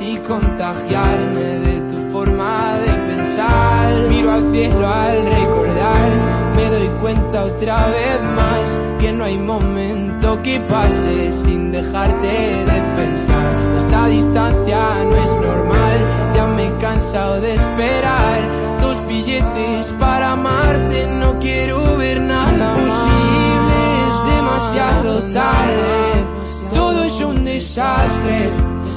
y contagiarme de tu forma de pensar. Miro al cielo al recordar, me doy cuenta otra vez más que no hay momento que pase sin dejarte de pensar. Esta distancia no es normal, ya me he cansado de esperar. Dos billetes para amarte, no quiero ver nada posible, es demasiado tarde. Todo es un desastre,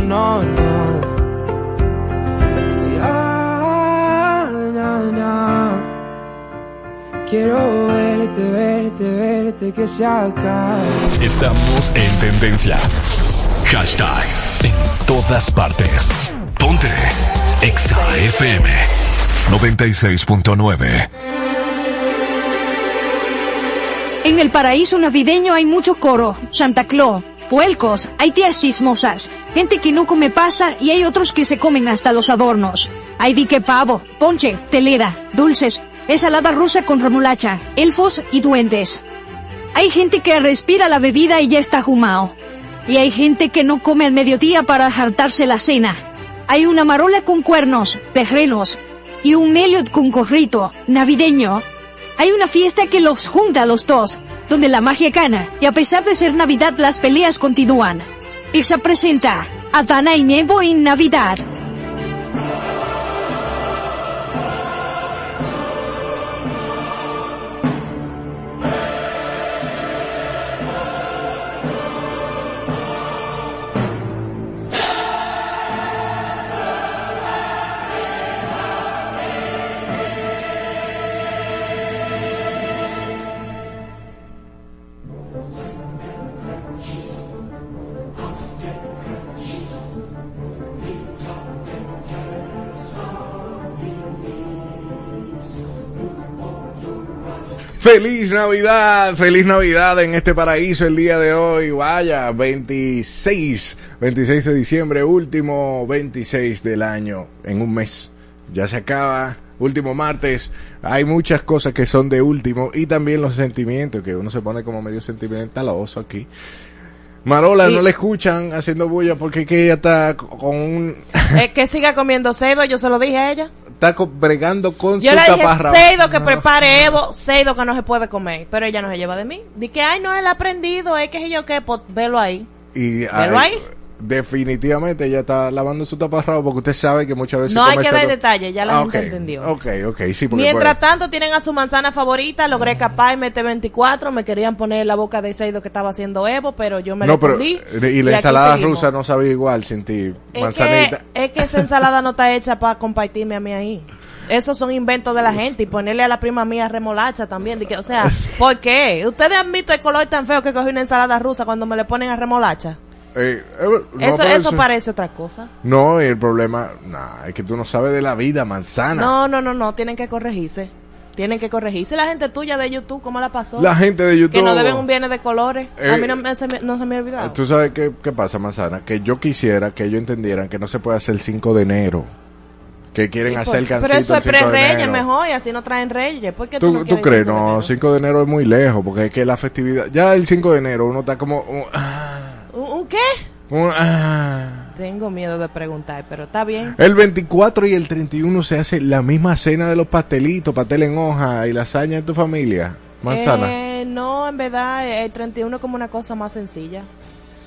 no, no, no, no. Ya, na, na. Quiero verte, verte, verte, que se acabe. Estamos en tendencia. Hashtag en todas partes. Ponte Exa FM 96.9. En el paraíso navideño hay mucho coro, Santa Claus, puelcos, hay tías chismosas, gente que no come pasa y hay otros que se comen hasta los adornos. Hay dique pavo, ponche, telera, dulces, ensalada rusa con remolacha, elfos y duendes. Hay gente que respira la bebida y ya está jumao. Y hay gente que no come al mediodía para hartarse la cena. Hay una marola con cuernos, terrenos, y un meliot con corrito, navideño. Hay una fiesta que los junta a los dos, donde la magia gana, y a pesar de ser Navidad las peleas continúan. Pizza presenta Adana y Nebo en Navidad. Feliz Navidad, feliz Navidad en este paraíso el día de hoy. Vaya, 26, 26 de diciembre, último 26 del año, en un mes. Ya se acaba, último martes. Hay muchas cosas que son de último y también los sentimientos, que uno se pone como medio sentimentaloso aquí. Marola, no le escuchan haciendo bulla porque que ella está con un... Es que siga comiendo seido, yo se lo dije a ella. Está co- bregando con Yo su le dije taparrabo. seido que prepare Evo, seido que no se puede comer, pero ella no se lleva de mí. Di que, ay, no, él ha aprendido, es que yo qué, pues velo ahí. Y, Velo ahí. Definitivamente ella está lavando su taparrabo porque usted sabe que muchas veces No hay que dar detalles, ya la Ah, gente ok. entendió. Ok, ok, sí, porque Mientras puede- tanto tienen a su manzana favorita, logré capaz y mete 24, me querían poner en la boca de Seido que estaba haciendo Evo, pero yo me No, lo pero escondí. y la ensalada rusa no sabía igual sin ti, Es manzanita. que, es que esa ensalada no está hecha para compartirme a mí ahí. Esos son inventos de la gente y ponerle a la prima mía remolacha también. de que, o sea, ¿por qué? ¿Ustedes han visto el color tan feo que cogí una ensalada rusa cuando me le ponen a remolacha? Eh, eh, no, eso, pero eso parece otra cosa. No, y el problema, nah, es que tú no sabes de la vida, manzana. No, no, no, no, tienen que corregirse. Tienen que corregirse. La gente tuya de YouTube, ¿cómo la pasó? La gente de YouTube. Que no deben un viernes de colores. a Eh, mí no, me- se me, no se me ha olvidado. Tú sabes qué, qué pasa, manzana, que yo quisiera que ellos entendieran que no se puede hacer el 5 de enero. Que quieren ¿Y por hacer cancito Pero eso es 5 de pre-reyes mejor y así no traen reyes. ¿Por qué tú, ¿Tú, no tú crees? 5 de No, enero? 5 de enero es muy lejos, porque es que la festividad, ya el 5 de enero uno está como... uh, ah, ¿Un, qué? ah. Tengo miedo de preguntar, pero está bien. El 24 y el 31 se hace la misma cena de los pastelitos, pastel en hoja y lasaña en tu familia. Manzana. Eh, no, en verdad, el 31 es como una cosa más sencilla.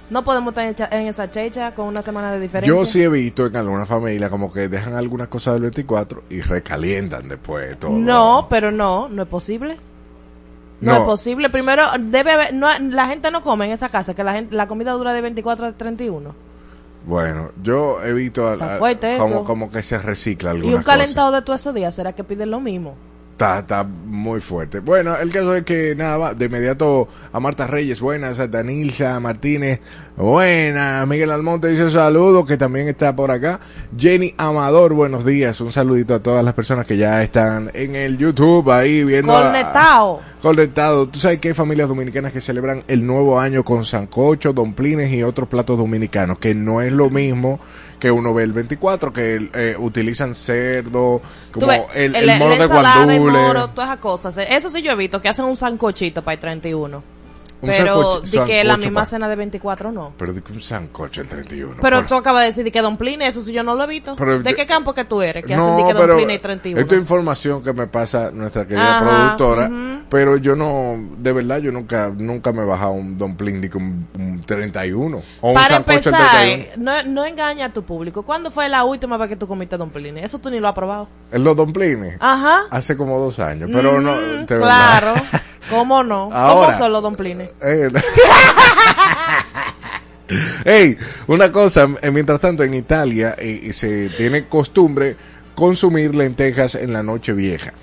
No podemos estar en esa checha con una semana de diferencia. Yo sí he visto en alguna familia como que dejan algunas cosas del 24 y recalientan después todo. No, pero no, no es posible. No, No. es posible. Primero, debe haber, no, la gente no come en esa casa, que la gente, la comida dura de 24 a 31. Bueno, yo he visto a- a- como, como que se recicla Y algunas un calentado de todos esos días, ¿será que piden lo mismo? Está, está muy fuerte. Bueno, el caso es que nada, va, de inmediato a Marta Reyes, buenas, a Danilza Martínez, buenas, Miguel Almonte dice saludos, que también está por acá. Jenny Amador, buenos días, un saludito a todas las personas que ya están en el YouTube ahí viendo. a- Conectado. Tú sabes que hay familias dominicanas que celebran el nuevo año con sancocho, domplines y otros platos dominicanos, que no es lo mismo que uno ve el 24, que eh, utilizan cerdo, como ves, el, el- el moro de guandule. moro, todas esas cosas. Eso sí yo he visto, que hacen un sancochito para el 31. Un Pero di que la misma cena de 24 no. Pero de que un sancocho el 31. Pero por- tú acabas de decir di que domplines, eso sí yo no lo he visto. Pero ¿De yo- qué campo que tú eres? Que no, hacen di que pero domplines y 31. Esta información que me pasa nuestra querida Ajá, productora, pero yo no, de verdad, yo nunca, nunca me he bajado un domplín de que un, un 31 o un Para sancocho el empezar, 31. no, no engaña a tu público. ¿Cuándo fue la última vez que tú comiste domplines? Eso tú ni lo has probado. En los domplines. Ajá. Hace como dos años, pero no, Mm, de claro. ¿Cómo no? Ahora- ¿Cómo son los domplines? Eh, Ey, una cosa, eh, mientras tanto en Italia eh, se tiene costumbre consumir lentejas en la noche vieja,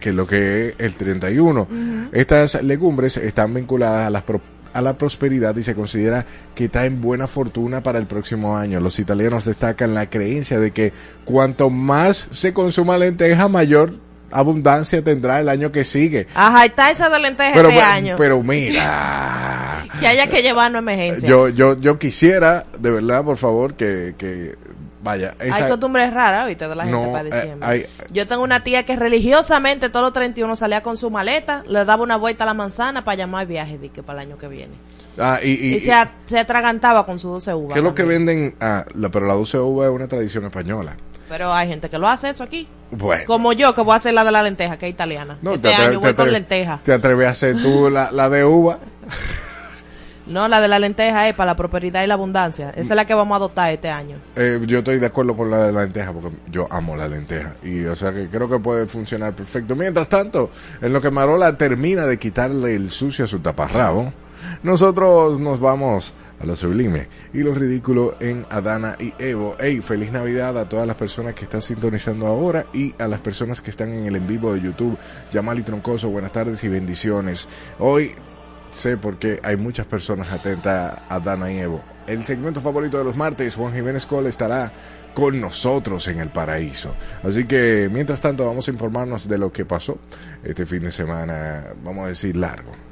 que es lo que es el 31. Estas legumbres están vinculadas a las pro- a la prosperidad y se considera que traen buena fortuna para el próximo año. Los italianos destacan la creencia de que cuanto más se consuma lenteja, mayor abundancia tendrá el año que sigue. Ajá, está esa de lentejas Pero, este pero- año. pero mira, que haya que llevarnos emergencia. yo, yo, yo quisiera, de verdad, por favor, que, que vaya. Hay costumbres raras, ¿viste? De la gente No, para eh, diciembre. hay- Yo tengo una tía que religiosamente todos los 31 salía con su maleta, le daba una vuelta a la manzana para llamar viaje que para el año que viene. ah, y, y- Y, se, a- se atragantaba con su 12 uvas. ¿Qué es lo que venden? Ah, la, pero la 12 uva es una tradición española. Pero hay gente que lo hace eso aquí. Bueno. Como yo, que voy a hacer la de la lenteja, que es italiana. No, este te año te voy con lenteja. ¿Te atreves a hacer tú la, la de uva? No, la de la lenteja es para la prosperidad y la abundancia. Esa es la que vamos a adoptar este año. Eh, yo estoy de acuerdo por la de la lenteja porque yo amo la lenteja y o sea que creo que puede funcionar perfecto. Mientras tanto, en lo que Marola termina de quitarle el sucio a su taparrabo, nosotros nos vamos a lo sublime y lo ridículo en Adana y Evo. Hey, feliz Navidad a todas las personas que están sintonizando ahora y a las personas que están en el en vivo de YouTube. Yamal y Troncoso, buenas tardes y bendiciones. Hoy sé porque hay muchas personas atentas a Dana y Evo. El segmento favorito de los martes, Juan Jiménez Cole estará con nosotros en el paraíso. Así que, mientras tanto, vamos a informarnos de lo que pasó este fin de semana, vamos a decir, largo.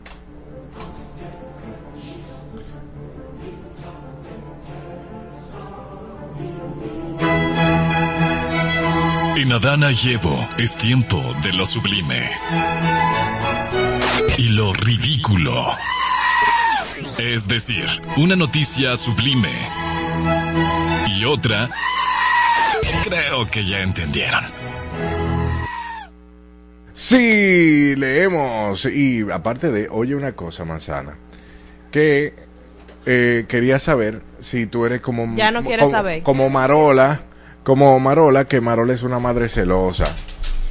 En Adana y Evo es tiempo de lo sublime. Y lo ridículo. Es decir, una noticia sublime. Y otra... Creo que ya entendieron. Sí, leemos. Y aparte de, oye una cosa, manzana, que eh, quería saber si tú eres como Ya no quieres como, saber. como Marola, como Marola, que Marola es una madre celosa.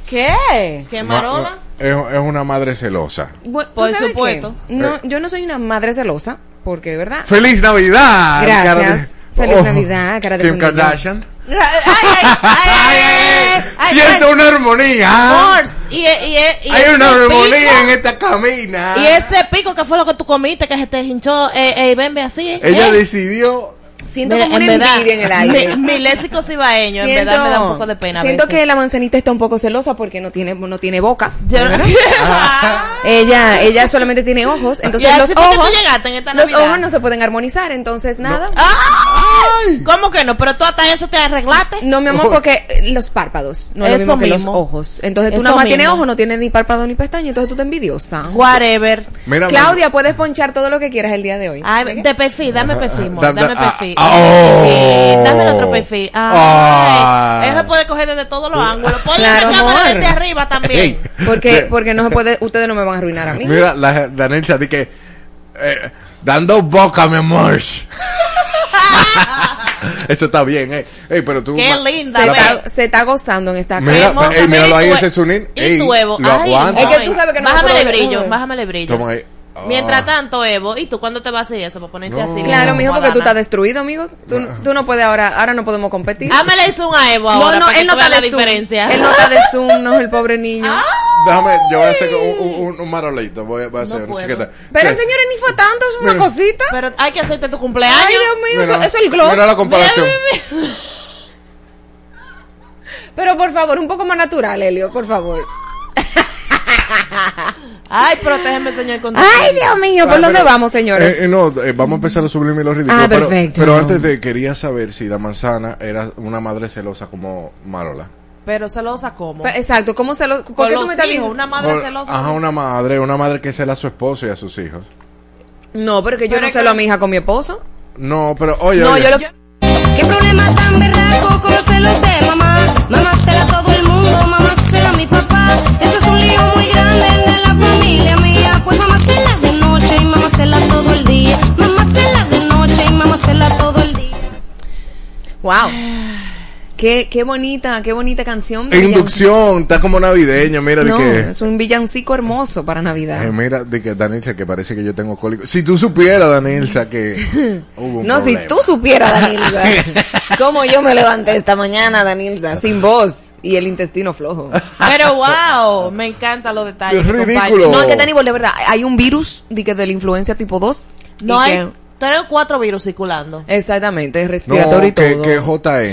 ¿Qué? ¿Qué Ma- marola? es, es una madre celosa. Bu- ¿tú Por supuesto. No, Eh. yo no soy una madre celosa, porque, ¿verdad? ¡Feliz Navidad! Gracias. cara de- Feliz Oh, Navidad, cara de Kim. Kardashian. Ay, ay, ay, ay, ay, ay, Siento una armonía. Y, y, y, y Hay una armonía pico- en esta camina. Y ese pico que fue lo que tú comiste, que se te hinchó, eh, eh, ven, ve así. Ella eh. decidió. Siento Mira, como una en verdad, en el aire. Mi, mi léxico cibaeño, en verdad me da un poco de pena. a siento veces. que la manzanita está un poco celosa porque no tiene, no tiene boca. Yo- Ella, ella solamente tiene ojos, entonces Y así los fue que tú ojos, llegaste en esta los Navidad. ojos no se pueden armonizar, entonces nada. ¡Ay! ¿Cómo que no? Pero tú hasta eso te arreglaste. No, mi amor, porque eh, los párpados no es lo Eso mismo que los ojos. Entonces tú Eso nada más tienes mismo. ojos, no tienes ni párpado ni pestaña, entonces tú te envidiosa. Whatever. Mira, Claudia, puedes ponchar todo lo que quieras el día de hoy. Ay, de perfil, dame perfil, amor, Da- da- dame ah, perfil. Dame oh. perfil, Dame el otro perfil. Ay, Ah. Eso puede coger desde todos los ángulos. Ponle Claro, la cámara desde arriba también. Porque, Sí. porque no se puede, ustedes no me van a arruinar a mí. Mira, la Danelsa di que. eh, dando boca, mi amor. Eso está bien, eh. Ey, pero tú. Qué linda, se, está, se está gozando en esta Mira, casa. mira, míralo y ahí, ese. Y tu lo aguanta. Es que tú sabes que no Bájame el brillo, bájame el brillo. Toma ahí. Ah. Mientras tanto, Evo, ¿y tú cuándo te vas a hacer eso? Para ponerte No. así. Claro, mijo, porque tú estás destruido, amigo. Tú, tú no puedes ahora, ahora no podemos competir. Ah, me le hizo un a Evo ahora. no, no, para que él no tú veas está la de Zoom. diferencia. Él no está de Zoom, no es el pobre niño. Déjame, yo voy a hacer un, un, un marolito. Voy a, voy a hacer una puedo. chiquita. Pero Sí. señores, ni fue tanto, es una Mira. cosita. Pero hay que hacerte tu cumpleaños. Ay, Dios mío, eso, Mira, eso es el gloss. Mira la comparación. Pero por favor, un poco más natural, Helio, por favor. Ay, protégeme, señor. Con Ay, Dios mío, ¿por Ah, dónde pero, vamos, señores? eh, eh, no, eh, vamos a empezar a sublimir los ridículos. Ah, pero, perfecto. pero antes de, quería saber si la manzana era una madre celosa como Marola. Pero celosa como. Pa- Exacto, ¿cómo se lo.? ¿Por qué tú me estás hijos, diciendo? una madre O- celosa. Ajá, una madre, una madre que cela a su esposo y a sus hijos. No, pero que yo Pero no celo que- a mi hija con mi esposo. No, pero oye, No, oye, yo lo. ¿Qué problema tan berraco con los celos de mamá? Mamá cela todo el mundo, mamá cela a mi papá. Esto la familia mía. Pues mamá cela de noche y mamá cela todo el día. Mamá cela de noche y mamá cela todo el día. Wow. Qué, qué bonita, qué bonita canción. de inducción, está como navideña, mira, villancico. de No, que... es un villancico hermoso para Navidad. Eh, mira, de que Danilza, que parece que yo tengo cólico. Si tú supieras, Danilza, que hubo un No, si problema. tú supieras, Danilza, cómo yo me levanté esta mañana, Danilza, sin voz y el intestino flojo. Pero wow, me encantan los detalles. Es ridículo. No, es que Danilo, de verdad, hay un virus de, que de la influencia tipo 2. No y hay que- tres o cuatro virus circulando. exactamente, es No, respiratorio y que, todo. que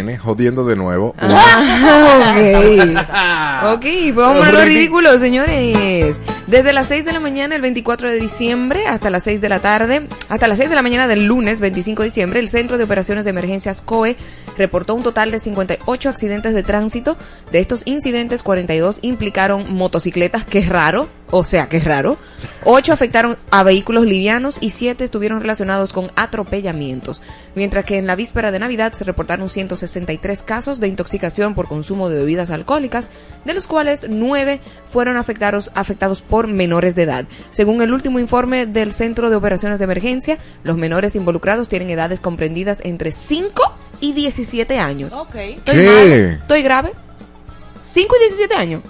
JN, jodiendo de nuevo. Ah, ok. Ok, pues vamos a lo ridículo, señores. Desde las 6 de la mañana el 24 de diciembre hasta las 6 de la tarde, hasta las 6 de la mañana del lunes 25 de diciembre, el Centro de Operaciones de Emergencias COE reportó un total de 58 accidentes de tránsito. De estos incidentes, 42 implicaron motocicletas, que es raro, o sea, que es raro. 8 afectaron a vehículos livianos y 7 estuvieron relacionados con atropellamientos. Mientras que en la víspera de Navidad se reportaron 163 casos de intoxicación por consumo de bebidas alcohólicas, de los cuales 9 fueron afectados, afectados por menores de edad. Según el último informe del Centro de Operaciones de Emergencia, los menores involucrados tienen edades comprendidas entre 5 y 17 años. Ok. ¿Estoy ¿Qué? ¿Estoy grave? 5 y 17 años.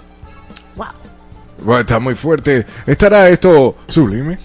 Wow. Bueno, está muy fuerte. ¿Estará esto sublime?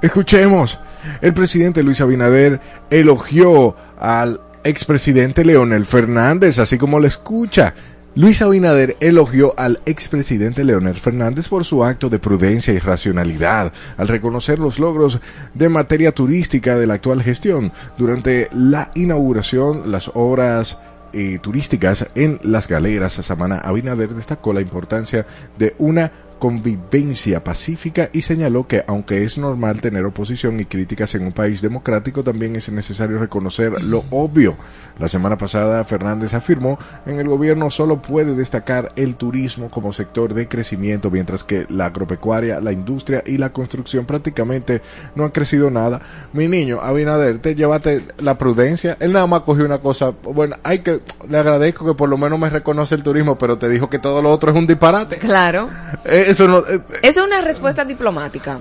Escuchemos. El presidente Luis Abinader elogió al expresidente Leonel Fernández, así como lo escucha. Luis Abinader elogió al expresidente Leonel Fernández por su acto de prudencia y racionalidad al reconocer los logros de materia turística de la actual gestión. Durante la inauguración, las obras eh, turísticas en las galeras, Samana Abinader destacó la importancia de una convivencia pacífica y señaló que aunque es normal tener oposición y críticas en un país democrático, también es necesario reconocer lo obvio. La semana pasada Fernández afirmó en el gobierno solo puede destacar el turismo como sector de crecimiento, mientras que la agropecuaria, la industria y la construcción prácticamente no han crecido nada. Mi niño, Abinader, te llevaste la prudencia. Él nada más cogió una cosa. Bueno, hay que, le agradezco que por lo menos me reconoce el turismo, pero te dijo que todo lo otro es un disparate. Claro. Eh, Eso no. eh, Eso es una respuesta diplomática.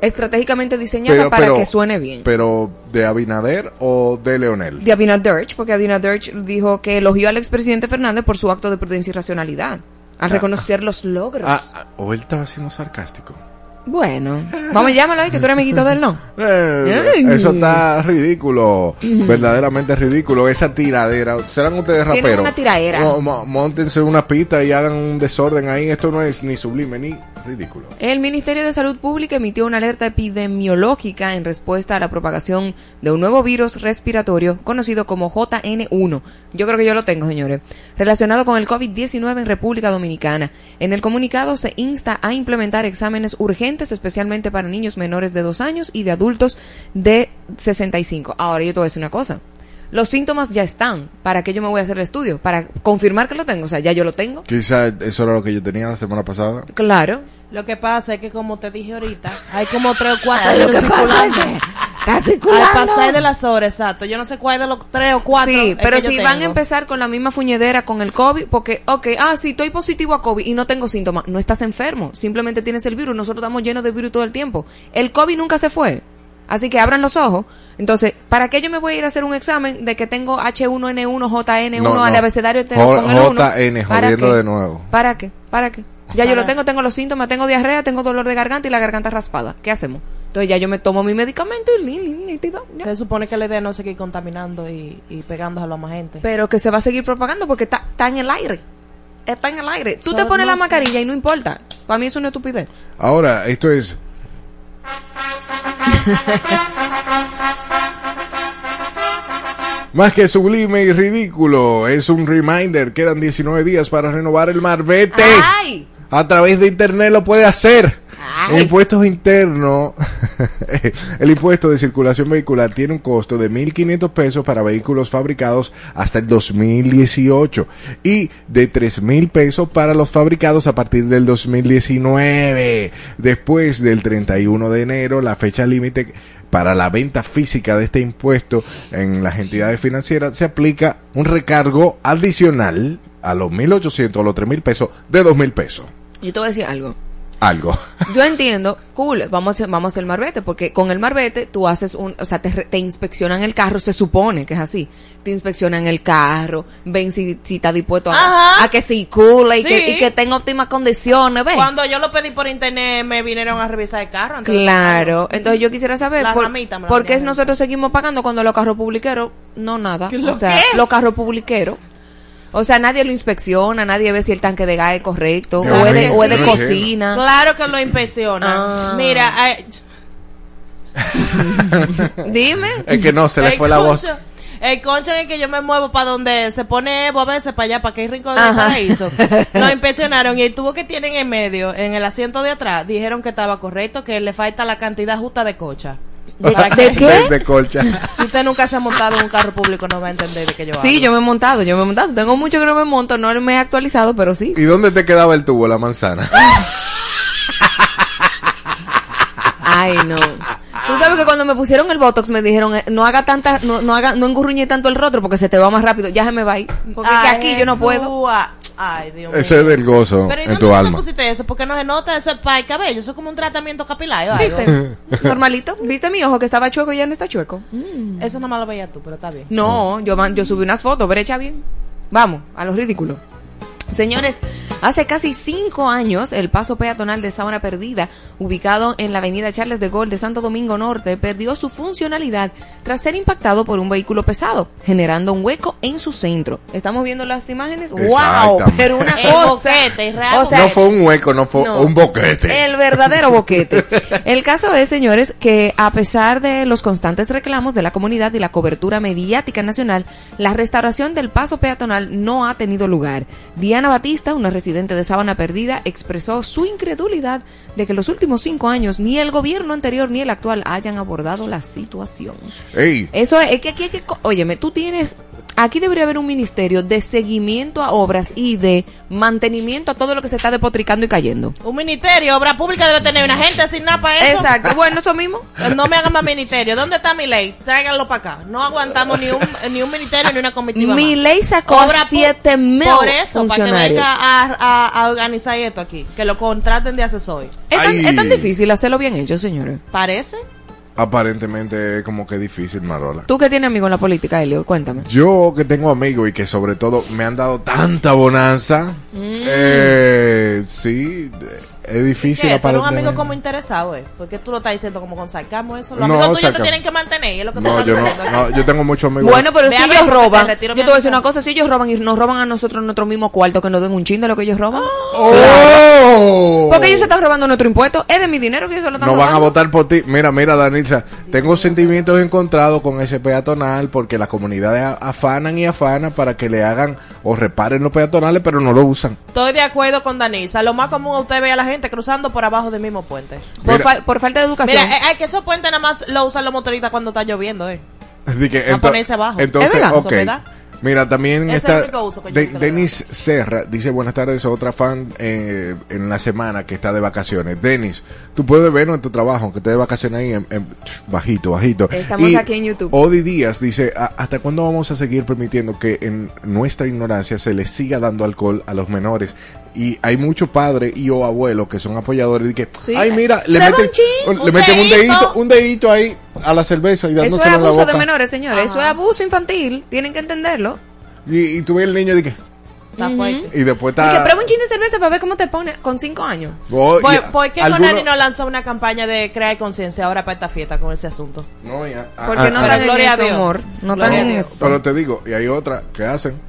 estratégicamente diseñada para que suene bien. Pero, ¿de Abinader o de Leonel? de Abinader, porque Abinader dijo que elogió al expresidente Fernández por su acto de prudencia y racionalidad, al reconocer los logros. Ah, ah, o él estaba siendo sarcástico. Bueno, vamos, llámalo ahí, que tú eres amiguito de él, ¿no? Eh, eso está ridículo, verdaderamente ridículo. Esa tiradera, serán ustedes raperos. una tiraera. Mo- mo- Móntense una pista y hagan un desorden ahí. Esto no es ni sublime ni ridículo. El Ministerio de Salud Pública emitió una alerta epidemiológica en respuesta a la propagación de un nuevo virus respiratorio conocido como JN1. Yo creo que yo lo tengo, señores. Relacionado con el COVID-19 en República Dominicana. En el comunicado se insta a implementar exámenes urgentes, especialmente para niños menores de 2 años y de adultos de 65. Ahora yo te voy a decir una cosa. Los síntomas ya están. ¿Para qué yo me voy a hacer el estudio? ¿Para confirmar que lo tengo? O sea, ya yo lo tengo. Quizá eso era lo que yo tenía la semana pasada. Claro. Lo que pasa es que, como te dije ahorita, hay como tres o cuatro Ah, lo virus que pasa circulando. es que está Al pasar de las horas, exacto. Yo no sé cuál de los tres o cuatro. Sí, pero si van a empezar con la misma fuñedera con el COVID, porque, ok, ah, sí, estoy positivo a COVID y no tengo síntomas, no estás enfermo, simplemente tienes el virus, nosotros estamos llenos de virus todo el tiempo. El COVID nunca se fue, así que abran los ojos. Entonces, ¿para qué yo me voy a ir a hacer un examen de que tengo H1N1, JN1 No, no. al abecedario entero J- con el 1? JN, ¿Para jodiendo qué? de nuevo. ¿Para qué? ¿Para qué? Ya yo lo tengo, tengo los síntomas, tengo diarrea, tengo dolor de garganta y la garganta raspada. ¿Qué hacemos? Entonces ya yo me tomo mi medicamento y. Se supone que la idea no es seguir contaminando y, y pegándoselo a más gente. pero que se va a seguir propagando porque está, está en el aire. Está en el aire. Tú So, te pones no la sé. mascarilla y no importa. Para mí es una estupidez. Ahora, esto es. Más que sublime y ridículo, es un reminder. Quedan 19 días para renovar el marbete. ¡Ay! A través de internet lo puede hacer. Ay. Impuestos internos. el impuesto de circulación vehicular tiene un costo de 1.500 pesos para vehículos fabricados hasta el 2018 y de 3.000 pesos para los fabricados a partir del 2019. Después del 31 de enero, la fecha límite para la venta física de este impuesto en las entidades financieras se aplica un recargo adicional a los 1.800 o los 3.000 pesos de 2.000 pesos. Yo te voy a decir algo. Algo. Yo entiendo, cool, vamos a, hacer- vamos a hacer el marbete, porque con el marbete tú haces un, o sea, te, re- te inspeccionan el carro, se supone que es así. Te inspeccionan el carro, ven si, si está dispuesto a, Ajá. a que circule y, Sí. que, y que tenga óptimas condiciones, ¿ves? Cuando yo lo pedí por internet, me vinieron a revisar el carro. antes Claro, entonces yo quisiera saber La por, ramita me la por qué nosotros seguimos pagando cuando los carros publiqueros no nada. ¿Qué, lo o sea, qué? los carros publiqueros. O sea, nadie lo inspecciona, nadie ve si el tanque de gas es correcto, o es de, o es de cocina. Claro que lo inspecciona. Ah. Mira, eh, Dime. Es que no, se le el fue la voz. El concho en el que yo me muevo para donde se pone Evo a veces para allá, para que hay rincón del paraíso. Lo inspeccionaron y el tubo que tienen en medio, en el asiento de atrás, dijeron que estaba correcto, que le falta la cantidad justa de cocha. ¿De, qué? De, de colcha. Si usted nunca se ha montado en un carro público, no va a entender de qué yo hablo. Sí, yo me he montado, yo me he montado. Tengo mucho que no me monto, no me he actualizado, pero sí. ¿Y dónde te quedaba el tubo, la manzana? Ay, no. Tú sabes que cuando me pusieron el Botox me dijeron, eh, no haga tanta, no, no haga, no engurruñe tanto el rostro porque se te va más rápido. Ya se me va ahí. Porque es que Ay, aquí yo no puedo. ah, Ay, Dios mío. Ese es del gozo Pero ¿y en dónde tu tú alma. pusiste eso? Porque no se nota eso es para el cabello. Eso es como un tratamiento capilar. o algo. ¿Viste? Normalito. ¿Viste mi ojo que estaba chueco y ya no está chueco? Mm. Eso no más lo veías tú, pero está bien. No, yo, man- yo subí unas fotos, brecha bien. Vamos, a los ridículos. Señores, hace casi cinco años el paso peatonal de Sabana Perdida, ubicado en la avenida Charles de Gaulle de Santo Domingo Norte, perdió su funcionalidad tras ser impactado por un vehículo pesado, generando un hueco en su centro. ¿Estamos viendo las imágenes? ¡Wow! Pero una cosa... boquete. O sea, no fue un hueco, no fue no. un boquete. El verdadero boquete. El caso es, señores, que a pesar de los constantes reclamos de la comunidad y la cobertura mediática nacional, la restauración del paso peatonal no ha tenido lugar. Diana Batista, una residente de Sabana Perdida, expresó su incredulidad de que los últimos cinco años ni el gobierno anterior ni el actual hayan abordado la situación. Ey, Eso es, es que aquí hay que... Óyeme, tú tienes... Aquí debería haber un ministerio de seguimiento a obras y de mantenimiento a todo lo que se está depotricando y cayendo. Un ministerio, obra pública debe tener una gente sin nada para eso. Exacto, bueno, eso mismo. No me hagan más ministerio. ¿Dónde está mi ley? Tráiganlo para acá. No aguantamos ni un, ni un ministerio ni una comitiva Mi más. ley sacó Obra siete mil Por eso, para que venga a, a- a organizar esto aquí. Que lo contraten de asesor. Es tan, es tan difícil hacerlo bien hecho, señores. ¿Parece? Aparentemente es como que difícil, Marola. Tú que tienes amigo en la política, Elio, cuéntame. Yo que tengo amigos y que sobre todo me han dado tanta bonanza, eh, sí, es difícil ¿Qué? ¿Tú eres un aparentemente. amigo como interesado, eh? ¿Por qué tú lo estás diciendo como con sarcasmo eso? Los No, amigos tuyos te tienen que mantener, y es lo que te No, yo no, yo tengo muchos amigos. Bueno, pero Ve si a ellos porque te roban, yo te voy a decir una cosa, si ellos roban y nos roban a nosotros nuestro mismo cuarto, que nos den un chin de lo que ellos roban. ¡Oh! Porque ellos se están robando nuestro impuesto, es de mi dinero que ellos se lo están No van a votar por ti. Mira, mira, Danitza, tengo sentimientos encontrados con ese peatonal porque las comunidades a- afanan y afanan para que le hagan o reparen los peatonales, pero no lo usan. Estoy de acuerdo con Danisa. Lo más común usted ve a la gente cruzando por abajo del mismo puente. Por, Mira. fa- por falta de educación. Mira, eh, es que esos puentes nada más lo usan los motoristas cuando está lloviendo, eh. Así que, A ponerse abajo. Entonces, Es. Mira, también es está De-. Denis Serra, dice buenas tardes, otra fan eh, en la semana que está de vacaciones. Denis, tú puedes vernos en tu trabajo, que estés de vacaciones ahí en, en- bajito, bajito. Estamos aquí en YouTube. Odi Díaz dice, "¿A- ¿hasta cuándo vamos a seguir permitiendo que en nuestra ignorancia se les siga dando alcohol a los menores? Y hay muchos padres y o abuelos que son apoyadores y que, Sí. ay mira, le meten, un le un meten un dedito. un dedito ahí a la cerveza y Eso es dándoselo en la abuso boca. de menores, señores. Eso es Ajá. abuso infantil. Tienen que entenderlo. Y, y tú ves el niño y que, Está fuerte. y después Y está... que prueba un chin de cerveza para ver cómo te pone con cinco años. Oh, y ¿Por, por qué alguno- Conani no lanzó una campaña de crear conciencia ahora para esta fiesta con ese asunto? No, ya. Ah, Porque ah, no ah, están en gloria a eso, Dios. amor. No están en eso. Pero te digo, y hay otra que hacen.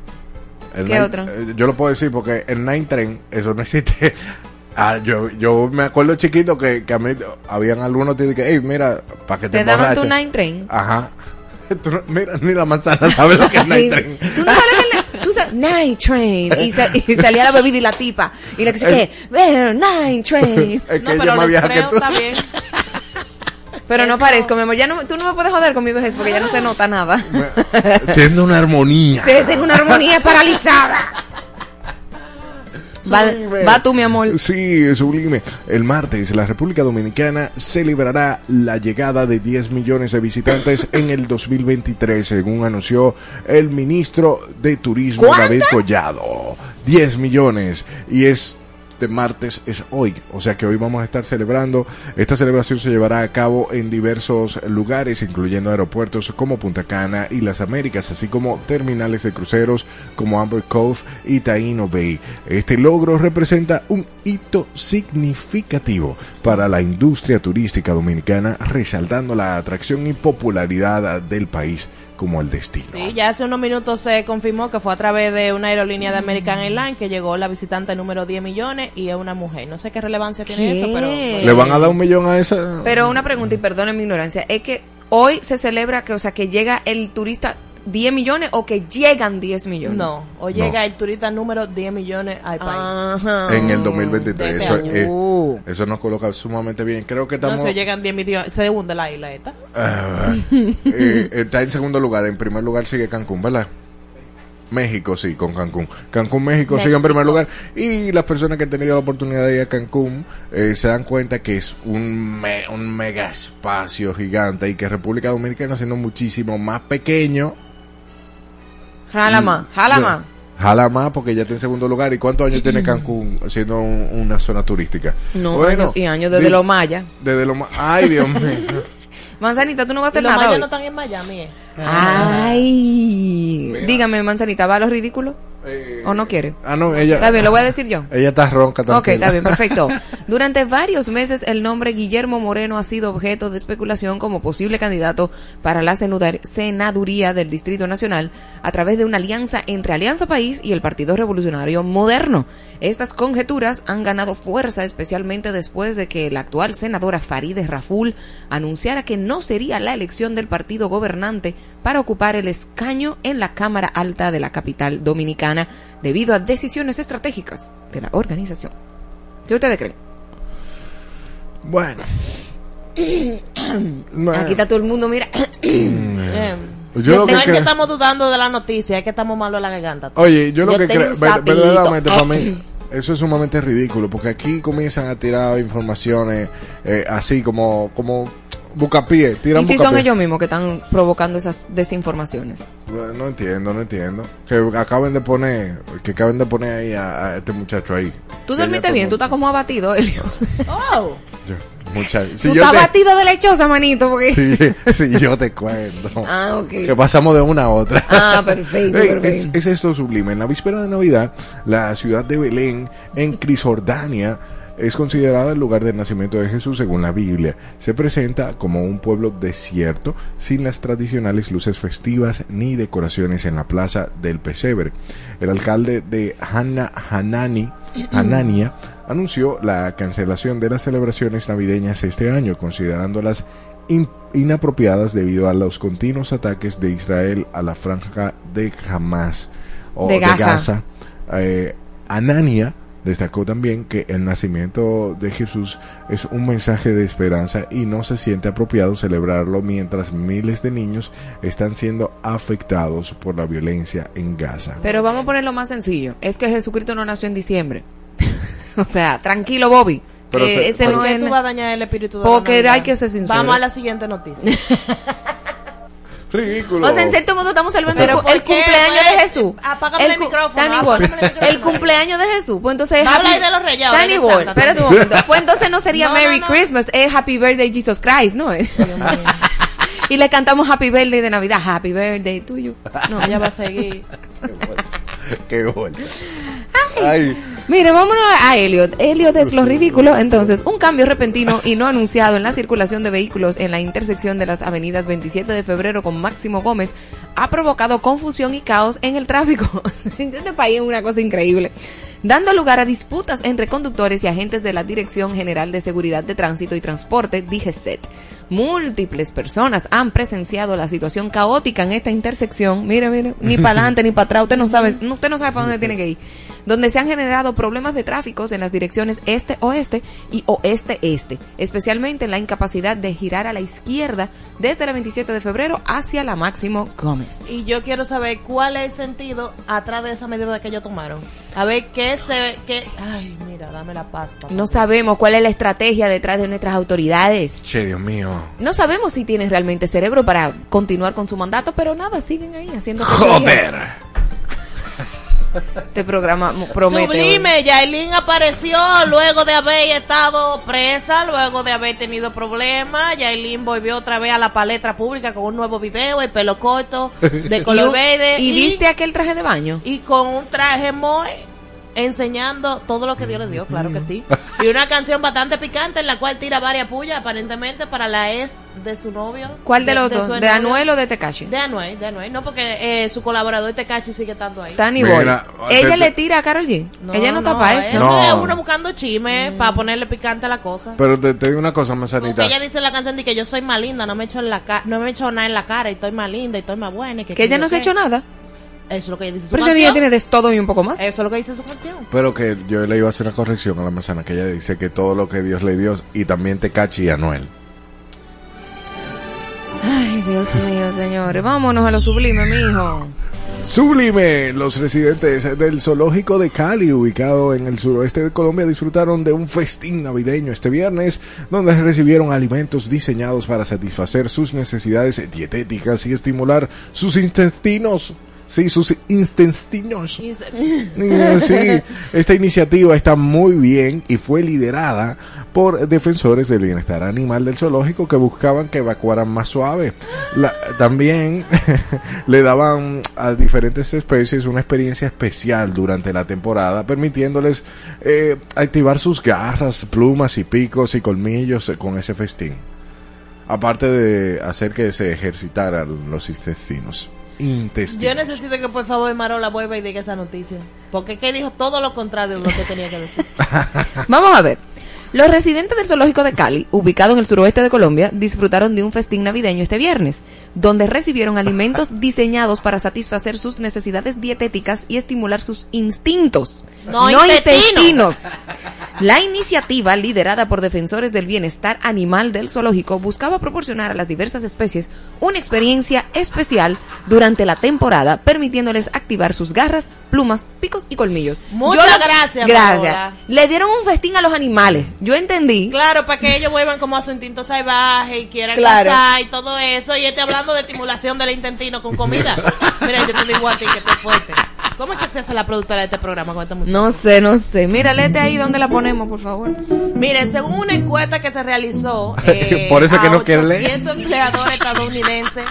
El ¿Qué night- otra? eh, yo lo puedo decir porque el Night Train, eso no existe. Ah, yo, yo me acuerdo chiquito que, que a mí habían algunos que dicen, hey, mira, para que te Te daban tu emborraches". nine train. Ajá. Tú mira, ni la manzana sabe lo que es Night Train. Tú no sabes que tú sabes, Night Train. Y, sa- y salía la bebida y la tipa. Y la que se que, "Bueno, Night Train. Es que No, ella pero más los vieja que tú. está Pero no parezco, mi amor. Ya no, tú no me puedes joder con mi vejez porque ya no se nota nada. Siendo una armonía. Sí, tengo una armonía paralizada. Va, va tú, mi amor. Sí, sublime. El martes, la República Dominicana celebrará la llegada de 10 millones de visitantes en el 2023, según anunció el ministro de Turismo ¿Cuánta? David Collado. 10 millones. Y es de martes, es hoy. O sea que hoy vamos a estar celebrando. Esta celebración se llevará a cabo en diversos lugares, incluyendo aeropuertos como Punta Cana y las Américas, así como terminales de cruceros como Amber Cove y Taino Bay. Este logro representa un hito significativo para la industria turística dominicana, resaltando la atracción y popularidad del país como el destino. Sí, ya hace unos minutos se confirmó que fue a través de una aerolínea de American Airlines que llegó la visitante número 10 millones y es una mujer. No sé qué relevancia tiene eso, pero... ¿Le van a dar un millón a esa? Pero una pregunta, y perdonen mi ignorancia, es que hoy se celebra que, o sea, que llega el turista 10 millones o que llegan 10 millones. No, No. llega el turista número 10 millones al país. Ajá. en el 2023. de este Eso, año. eh, Uh. eso nos coloca sumamente bien. Creo que no, estamos. si llegan 10 millones, se hunde la isla esta. Ah, eh, está en segundo lugar. En primer lugar sigue Cancún, ¿verdad? México, sí, con Cancún. Cancún, México, sigue en México. primer lugar. Y las personas que han tenido la oportunidad de ir a Cancún eh, se dan cuenta que es un, me- un mega espacio gigante y que República Dominicana, siendo muchísimo más pequeño, Jala más, jala más. Jala más porque ya está en segundo lugar. ¿Y cuántos años tiene Cancún siendo un- una zona turística? No, Bueno, años y años, desde di- los mayas. Desde lo más. Ay, Dios mío. Manzanita, tú no vas a hacer los nada mayas hoy. no están en Miami, ¿eh? Ay. Dígame, Manzanita, ¿va a lo ridículo? Eh, ¿O no quiere? Ah, no, ella. Está bien, lo voy a decir yo. Ella está ronca Ok, tranquila. está bien, perfecto. Durante varios meses el nombre Guillermo Moreno ha sido objeto de especulación como posible candidato para la senaduría del Distrito Nacional a través de una alianza entre Alianza País y el Partido Revolucionario Moderno. Estas conjeturas han ganado fuerza especialmente después de que la actual senadora Farideh Raful anunciara que no sería la elección del partido gobernante para ocupar el escaño en la Cámara Alta de la capital dominicana debido a decisiones estratégicas de la organización. ¿Qué ustedes creen? Bueno. No, Aquí está todo el mundo, mira. Yo lo que no es que estamos dudando de la noticia, es que estamos malos en la garganta. Oye, yo lo Yo que creo, ver- verdaderamente para mí, eso es sumamente ridículo, porque aquí comienzan a tirar informaciones eh, así como, como Bucapié, tiran Y si son ellos mismos que están provocando esas desinformaciones. No entiendo, no entiendo. Que acaben de poner, que acaben de poner ahí a, a este muchacho ahí. Tú dormiste bien, tú estás como abatido, Elio. Oh, Yo- mucha- si tú yo estás te- abatido de lechosa, manito, porque... Sí, sí, yo te cuento. Ah, ok. Que pasamos de una a otra. Ah, perfecto, perfecto. es, es esto sublime. En la víspera de Navidad, la ciudad de Belén, en Crisjordania, es considerada el lugar del nacimiento de Jesús según la Biblia. Se presenta como un pueblo desierto, sin las tradicionales luces festivas ni decoraciones en la plaza del pesebre. El alcalde de Hanna, Hanani, Hanania anunció la cancelación de las celebraciones navideñas este año, considerándolas in- inapropiadas debido a los continuos ataques de Israel a la franja de Hamas o De de Gaza. Gaza. Eh, Anania destacó también que el nacimiento de Jesús es un mensaje de esperanza y no se siente apropiado celebrarlo mientras miles de niños están siendo afectados por la violencia en Gaza. Pero vamos a ponerlo más sencillo. Es que Jesucristo no nació en diciembre. o sea, tranquilo, Bobby. Pero se- ese pero- no ¿Por qué es- tú vas a dañar el espíritu de Porque hay que ser sincero. Vamos a la siguiente noticia. Ridículo. O sea, en cierto modo estamos salvando Pero el, cu- ¿por el qué, cumpleaños pues? de Jesús. Apágame el micrófono, Danny el micrófono. el cumpleaños de Jesús. Pues entonces Happy- de los reyes Danny Santa espérate un momento. Pues entonces no sería No, Merry no, no. Christmas, es Happy Birthday Jesus Christ, ¿no? y le cantamos Happy Birthday de Navidad, Happy Birthday tuyo. No, ella va a seguir. Qué bolsa. Ay, Mire, vámonos a Elliot. Elliot es lo ridículo. Entonces, un cambio repentino y no anunciado en la circulación de vehículos en la intersección de las avenidas 27 de febrero con Máximo Gómez ha provocado confusión y caos en el tráfico. este país es una cosa increíble. Dando lugar a disputas entre conductores y agentes de la Dirección General de Seguridad de Tránsito y Transporte, DGCET. Múltiples personas han presenciado la situación caótica en esta intersección. Mire, mire, ni para adelante ni para atrás. Usted no sabe, usted no sabe para dónde tiene que ir. Donde se han generado problemas de tráfico en las direcciones este-oeste y oeste-este, especialmente en la incapacidad de girar a la izquierda desde la 27 de febrero hacia la Máximo Gómez. Y yo quiero saber cuál es el sentido atrás de esa medida que ellos tomaron. A ver qué se... Qué... Ay, mira, dame la papá. No sabemos cuál es la estrategia detrás de nuestras autoridades. che, Dios mío. No sabemos si tienen realmente cerebro para continuar con su mandato, pero nada, siguen ahí haciendo. Joder. Este programa promete. Sublime, Yailin apareció luego de haber estado presa, luego de haber tenido problemas. Yailin volvió otra vez a la palestra pública con un nuevo video, el pelo corto, de ¿Y, color verde. ¿Y viste aquel traje de baño? y con un traje muy enseñando todo lo que Dios le dio, claro que sí. Y una canción bastante picante en la cual tira varias pullas aparentemente para la ex de su novio. ¿Cuál de los dos? ¿De. Anuel o de Tekashi? De Anuel, de Anuel. No, porque eh, su colaborador Tecachi sigue estando ahí. Tani Mira, Boy. Ella te- le tira a Carol G. Ella no, está para eso. No. Es uno buscando chisme para ponerle picante a la cosa. Pero te, te digo una cosa, Porque manzanita. ella dice en la canción de que yo soy más linda, no me echo en la no me echo nada en la cara y estoy más linda y estoy más buena. y Que ella yo no se ha hecho nada. Eso es lo que ella dice su Pero canción. niña tiene de todo y un poco más. Eso es lo que dice su canción. Pero que yo le iba a hacer una corrección a la manzana, que ella dice que todo lo que Dios le dio y también te cachi y Anuel. Ay, Dios mío, señores. Vámonos a lo sublime, mijo. Sublime, los residentes del zoológico de Cali, ubicado en el suroeste de Colombia, disfrutaron de un festín navideño este viernes, donde recibieron alimentos diseñados para satisfacer sus necesidades dietéticas y estimular sus intestinos. Sí, sus intestinos. Eh, Sí, esta iniciativa está muy bien y fue liderada por defensores del bienestar animal del zoológico que buscaban que evacuaran más suave. La- también le daban a diferentes especies una experiencia especial durante la temporada, permitiéndoles eh, activar sus garras, plumas y picos y colmillos con ese festín. Aparte de hacer que se ejercitaran los intestinos. Intestinos. Yo necesito que por favor Marola vuelva y diga esa noticia. Porque es que dijo todo lo contrario de lo que tenía que decir. Vamos a ver. Los residentes del zoológico de Cali, ubicado en el suroeste de Colombia, disfrutaron de un festín navideño este viernes, donde recibieron alimentos diseñados para satisfacer sus necesidades dietéticas y estimular sus instintos, No intestinos. intestinos. La iniciativa, liderada por defensores del bienestar animal del zoológico, buscaba proporcionar a las diversas especies una experiencia especial durante la temporada, permitiéndoles activar sus garras, plumas, picos y colmillos. Muchas Yo gracias, Gracias. Paola. Le dieron un festín a los animales. Yo entendí. Claro, para que ellos vuelvan como a su instinto salvaje y quieran Claro. cazar y todo eso. Y esté hablando de estimulación del intestino con comida. Mira, yo te digo a ti que estoy fuerte. ¿Cómo es que se hace la productora de este programa? No sé, no sé. Mira, léete ahí donde la ponemos, por favor. Miren, según una encuesta que se realizó eh, Por eso es que a no quiere leer. 800 empleadores estadounidenses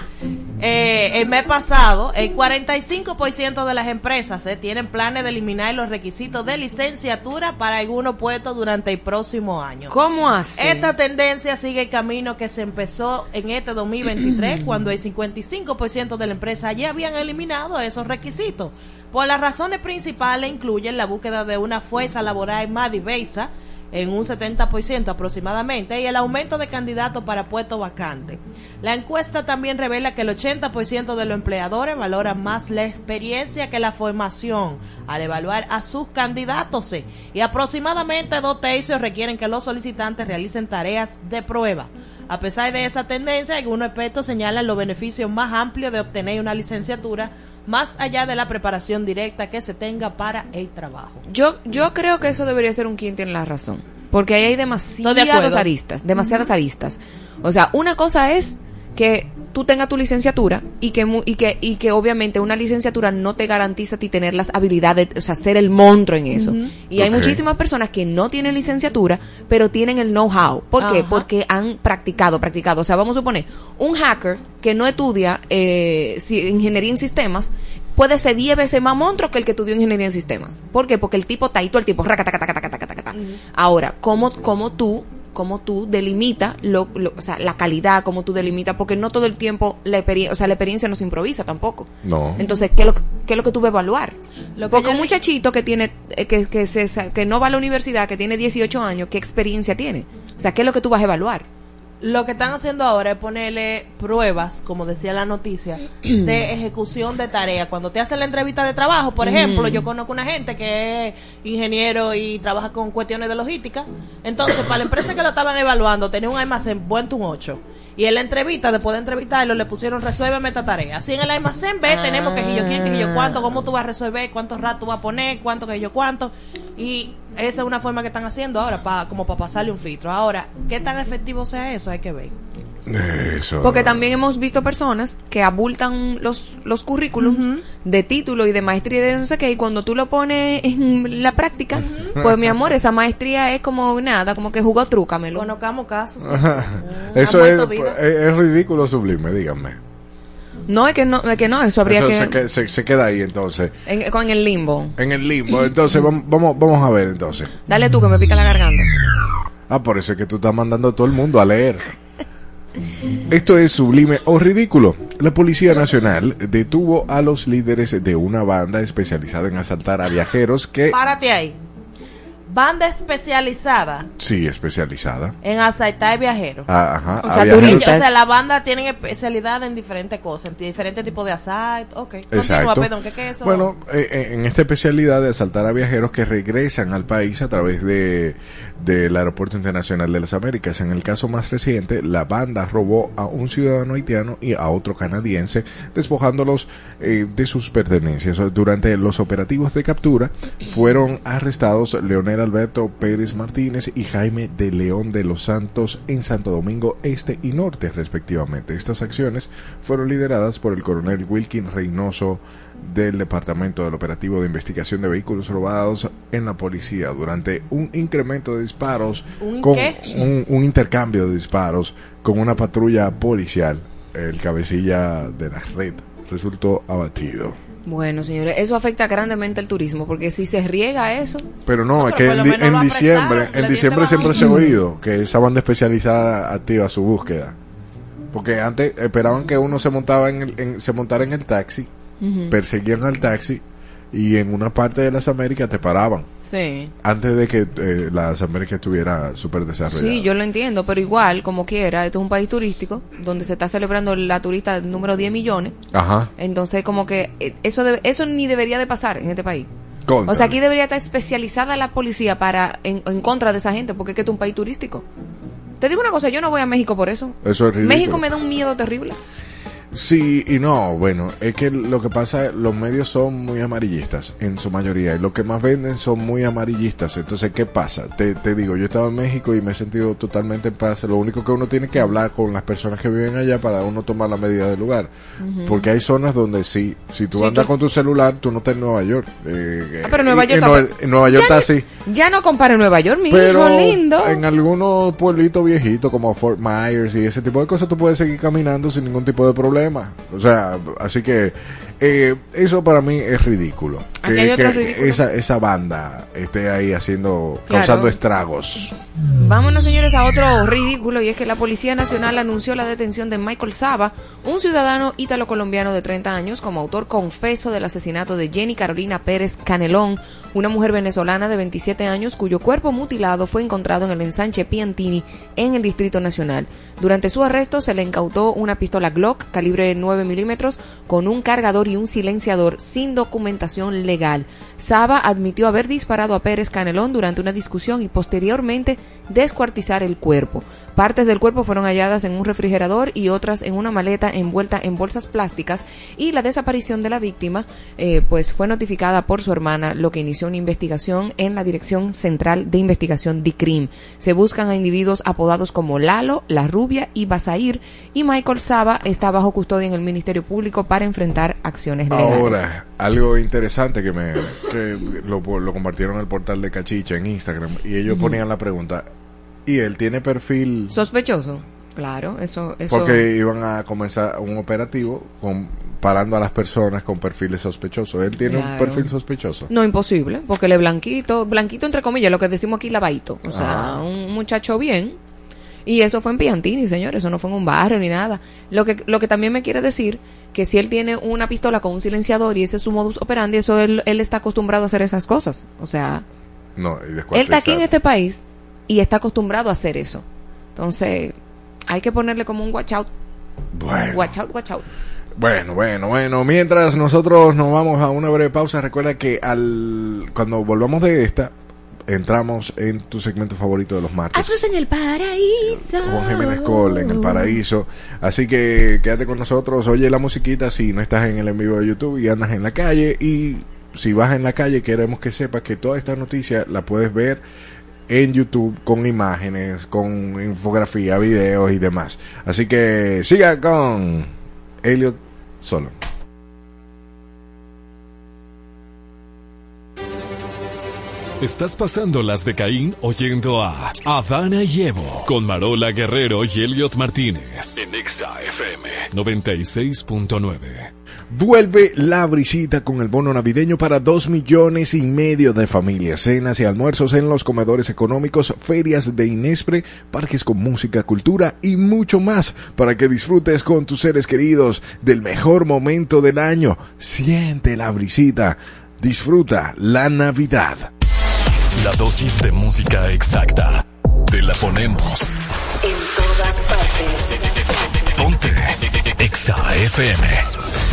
eh, el mes pasado, el 45% de las empresas eh, tienen planes de eliminar los requisitos de licenciatura para algunos puestos durante el próximo año. ¿Cómo así? Esta tendencia sigue el camino que se empezó en este 2023, cuando el 55% de la empresa ya habían eliminado esos requisitos. Por las razones principales incluyen la búsqueda de una fuerza laboral más diversa, en un 70% aproximadamente, y el aumento de candidatos para puestos vacantes. La encuesta también revela que el 80% de los empleadores valoran más la experiencia que la formación al evaluar a sus candidatos y aproximadamente dos tercios requieren que los solicitantes realicen tareas de prueba. A pesar de esa tendencia, algunos expertos señalan los beneficios más amplios de obtener una licenciatura más allá de la preparación directa que se tenga para el trabajo. Yo, yo creo que eso debería ser un quien tiene la razón. Porque ahí hay demasiadas acuerdo. aristas, demasiadas aristas. O sea, una cosa es que tú tengas tu licenciatura y que, mu- y que y que obviamente una licenciatura no te garantiza a ti tener las habilidades, o sea, ser el monstruo en eso. Y hay muchísimas personas que no tienen licenciatura, pero tienen el know-how. ¿Por qué? Porque han practicado, practicado. O sea, vamos a suponer, un hacker que no estudia eh, ingeniería en sistemas puede ser 10 veces más monstruo que el que estudió ingeniería en sistemas. ¿Por qué? Porque el tipo está ahí todo el tiempo. raca, taca, taca, taca, taca, taca, taca. Ahora, ¿cómo, cómo tú cómo tú delimitas lo, lo- o sea, la calidad, cómo tú delimitas, porque no todo el tiempo la experiencia, o sea, la experiencia no se improvisa tampoco. No. Entonces, ¿qué es lo, que- qué es lo que tú vas a evaluar? Lo que porque un muchachito que tiene, eh, que, que, se, que no va a la universidad, que tiene 18 años, ¿qué experiencia tiene? O sea, ¿qué es lo que tú vas a evaluar? Lo que están haciendo ahora es ponerle pruebas, como decía la noticia, de ejecución de tareas. Cuando te hacen la entrevista de trabajo, por ejemplo, yo conozco una gente que es ingeniero y trabaja con cuestiones de logística. Entonces, para la empresa que lo estaban evaluando, tenía un almacén buen un 8. Y en la entrevista, después de entrevistarlo, le pusieron resuélveme esta tarea. Así en el almacén B tenemos que yo quién, que yo cuánto, cómo tú vas a resolver, cuántos ratos tú vas a poner, cuánto que yo cuánto. Y esa es una forma que están haciendo ahora, para como para pasarle un filtro. Ahora, ¿qué tan efectivo sea eso? Hay que ver. Eso. Porque también hemos visto personas que abultan los, los currículums de título y de maestría y de no sé qué, y cuando tú lo pones en la práctica, pues mi amor, esa maestría es como nada, como que jugó trúcamelo. Conozcamos casos. sí. Eso Han es, es, es ridículo sublime, díganme. No, es que no, es que no, eso habría Eso que... se, que- se- se queda ahí entonces. en- con el limbo. En el limbo. Entonces, vamos, vamos, vamos a ver entonces. Dale tú que me pica la garganta. Ah, por eso es que tú estás mandando a todo el mundo a leer. Esto es sublime o ridículo. La Policía Nacional detuvo a los líderes de una banda especializada en asaltar a viajeros que... Párate ahí. Banda especializada Sí, especializada. en asaltar viajeros. Ah, Ajá, O a sea, O la banda tiene especialidad en diferentes cosas, en diferentes tipos de asalto. Ok, continúa, Exacto. perdón, ¿qué, qué es eso? Bueno, eh, eh, en esta especialidad de asaltar a viajeros que regresan al país a través de del Aeropuerto Internacional de las Américas. En el caso más reciente, la banda robó a un ciudadano haitiano y a otro canadiense, despojándolos eh, de sus pertenencias. Durante los operativos de captura, fueron arrestados Leonel Alberto Pérez Martínez y Jaime de León de los Santos en Santo Domingo Este y Norte, respectivamente. Estas acciones fueron lideradas por el coronel Wilkin Reynoso del Departamento del Operativo de Investigación de Vehículos Robados en la policía durante un incremento de disparos ¿Un con un intercambio de disparos con una patrulla policial. El cabecilla de la red resultó abatido. Bueno, señores, eso afecta grandemente al turismo, porque si se riega eso, Pero no, No, es que en, diciembre, en diciembre siempre se ha oído que esa banda especializada activa su búsqueda. Porque antes esperaban que uno se montaba en, el- en- se montara en el taxi, perseguían al taxi y en una parte de las Américas te paraban sí. antes de que eh, las Américas estuviera súper desarrollada. Sí, yo lo entiendo, pero igual, como quiera, esto es un país turístico donde se está celebrando la turista número 10 millones. Ajá. Entonces, como que eh, eso debe- eso ni debería de pasar en este país. Contra. O sea, aquí debería estar especializada la policía para en, en contra de esa gente, porque es que es un país turístico. Te digo una cosa, yo no voy a México por eso. Eso es ridículo. México me da un miedo terrible. Sí y no, bueno, es que lo que pasa, los medios son muy amarillistas en su mayoría y lo que más venden son muy amarillistas. Entonces, ¿qué pasa? Te, te digo, yo estaba en México y me he sentido totalmente en paz. Lo único que uno tiene que hablar con las personas que viven allá para uno tomar la medida del lugar. Porque hay zonas donde sí, si tú Sí, andas que- con tu celular, tú no estás en Nueva York. Eh, Ah, pero Nueva y- York en está- Nueva, en Nueva York está así. Ya no compare Nueva York, mi Pero hijo lindo. en algunos pueblitos viejitos como Fort Myers y ese tipo de cosas tú puedes seguir caminando sin ningún tipo de problema. O sea, así que eh, eso para mí es ridículo. Aquí Que- hay otro que ridículo. Esa, esa banda esté ahí haciendo, Claro. causando estragos. Vámonos, señores, a otro ridículo y es que la Policía Nacional anunció la detención de Michael Saba, un ciudadano ítalo-colombiano de 30 años, como autor confeso del asesinato de Jenny Carolina Pérez Canelón, una mujer venezolana de 27 años cuyo cuerpo mutilado fue encontrado en el ensanche Piantini en el Distrito Nacional. Durante su arresto se le incautó una pistola Glock calibre 9 milímetros con un cargador y un silenciador sin documentación legal. Saba admitió haber disparado a Pérez Canelón durante una discusión y posteriormente descuartizar el cuerpo. Partes del cuerpo fueron halladas en un refrigerador y otras en una maleta envuelta en bolsas plásticas y la desaparición de la víctima eh, pues fue notificada por su hermana, lo que inició una investigación en la Dirección Central de Investigación DICRIM. Se buscan a individuos apodados como Lalo, La Rubia y Basair y Michael Saba está bajo custodia en el Ministerio Público para enfrentar acciones legales. Ahora, algo interesante que me que lo, lo compartieron en el portal de Cachicha en Instagram y ellos ponían la pregunta, ¿y él tiene perfil? Sospechoso. Claro, eso, eso. Porque iban a comenzar un operativo con, parando a las personas con perfiles sospechosos. Él tiene un perfil sospechoso. No, imposible, porque él es blanquito, blanquito entre comillas, lo que decimos aquí lavadito. O sea, Ah. un muchacho bien. Y eso fue en Piantini, señor, eso no fue en un barrio ni nada. Lo que, lo que también me quiere decir que si él tiene una pistola con un silenciador y ese es su modus operandi, eso él, él está acostumbrado a hacer esas cosas. O sea, No, y él está aquí en este país y está acostumbrado a hacer eso. Entonces, hay que ponerle como un watch out, Bueno. watch out, watch out. Bueno, bueno, bueno. Mientras nosotros nos vamos a una breve pausa, recuerda que al cuando volvamos de esta, entramos en tu segmento favorito de los martes. Astros en el paraíso. Juan Jiménez Cole en el paraíso. Así que quédate con nosotros, oye la musiquita si no estás en el en vivo de YouTube y andas en la calle. Y si vas en la calle, queremos que sepas que toda esta noticia la puedes ver en YouTube con imágenes, con infografía, videos y demás. Así que siga con Elliot Solo. Estás pasando las de Caín oyendo a Adana y Evo con Marola Guerrero y Elliot Martínez en Exa FM 96.9. Vuelve la brisita con el bono navideño para dos millones y medio de familias, cenas y almuerzos en los comedores económicos, ferias de Inespre, parques con música, cultura y mucho más para que disfrutes con tus seres queridos del mejor momento del año. Siente la brisita, disfruta la Navidad. La dosis de música exacta. Te la ponemos. En todas partes. Ponte Exa FM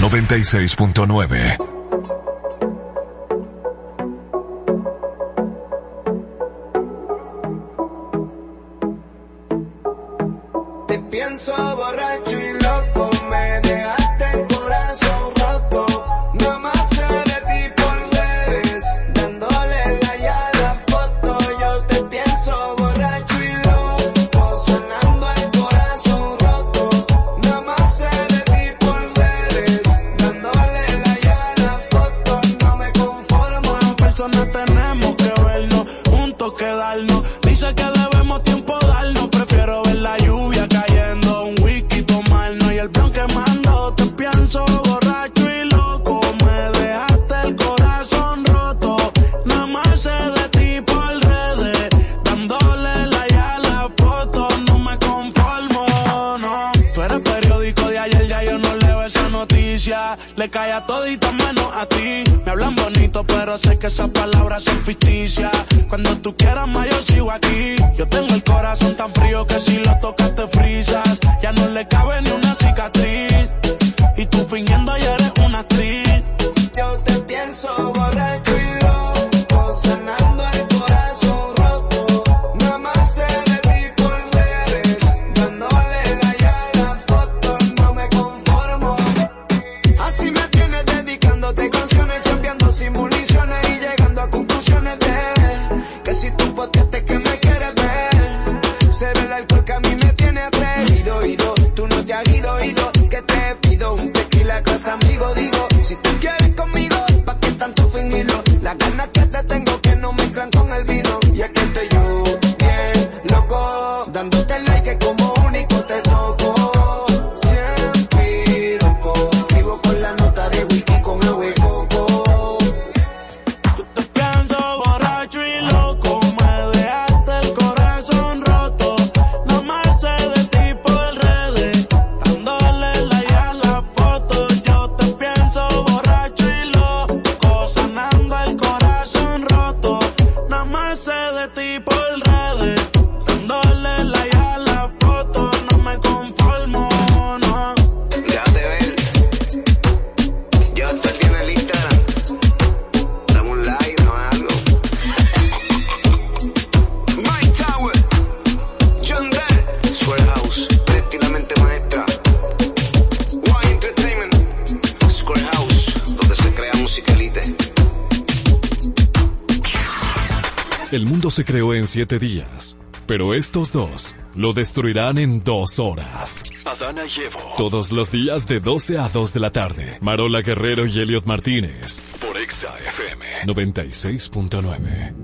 96.9. Te pienso borracho Le cae a todita menos a ti. Me hablan bonito, pero sé que esas palabras son ficticias. Cuando tú quieras más, yo sigo aquí. Yo tengo el corazón tan frío que si lo tocas te frisas. Ya no le cabe ni una cicatriz. Y tú fingiendo ya eres una actriz. Yo te pienso borracho siete días, pero estos dos lo destruirán en dos horas. Adana Llevo. Todos los días de 12 a 2 de la tarde. Marola Guerrero y Elliot Martínez. Por Exa 96.9.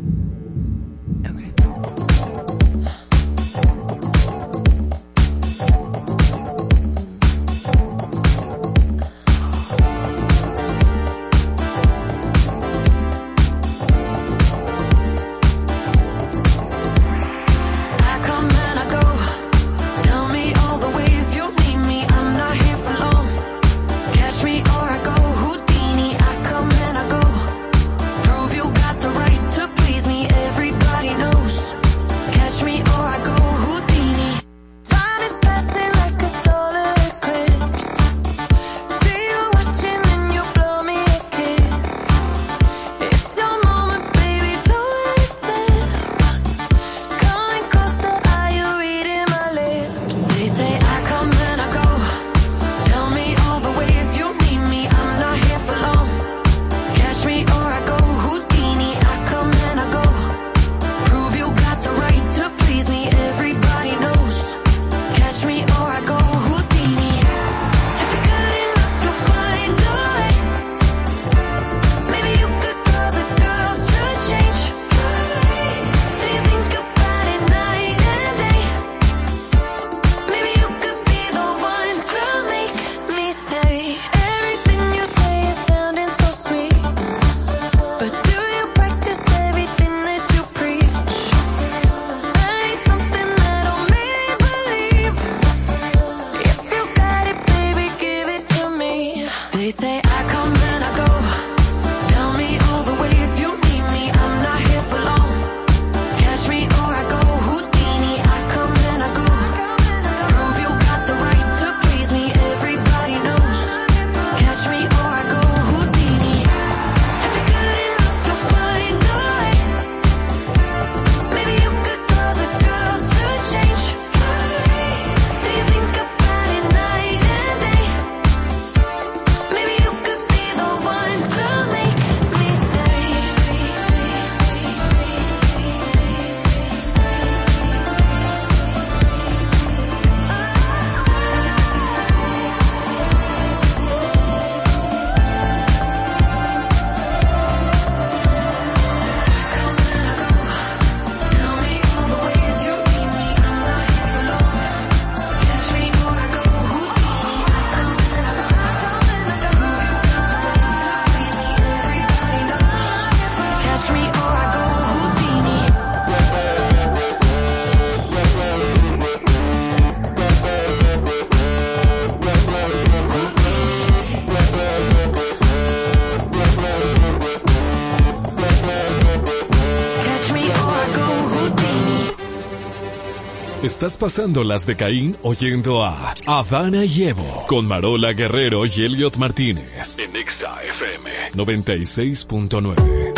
Estás pasando las de Caín oyendo a Habana y Evo con Marola Guerrero y Elliot Martínez en XAFM 96.9.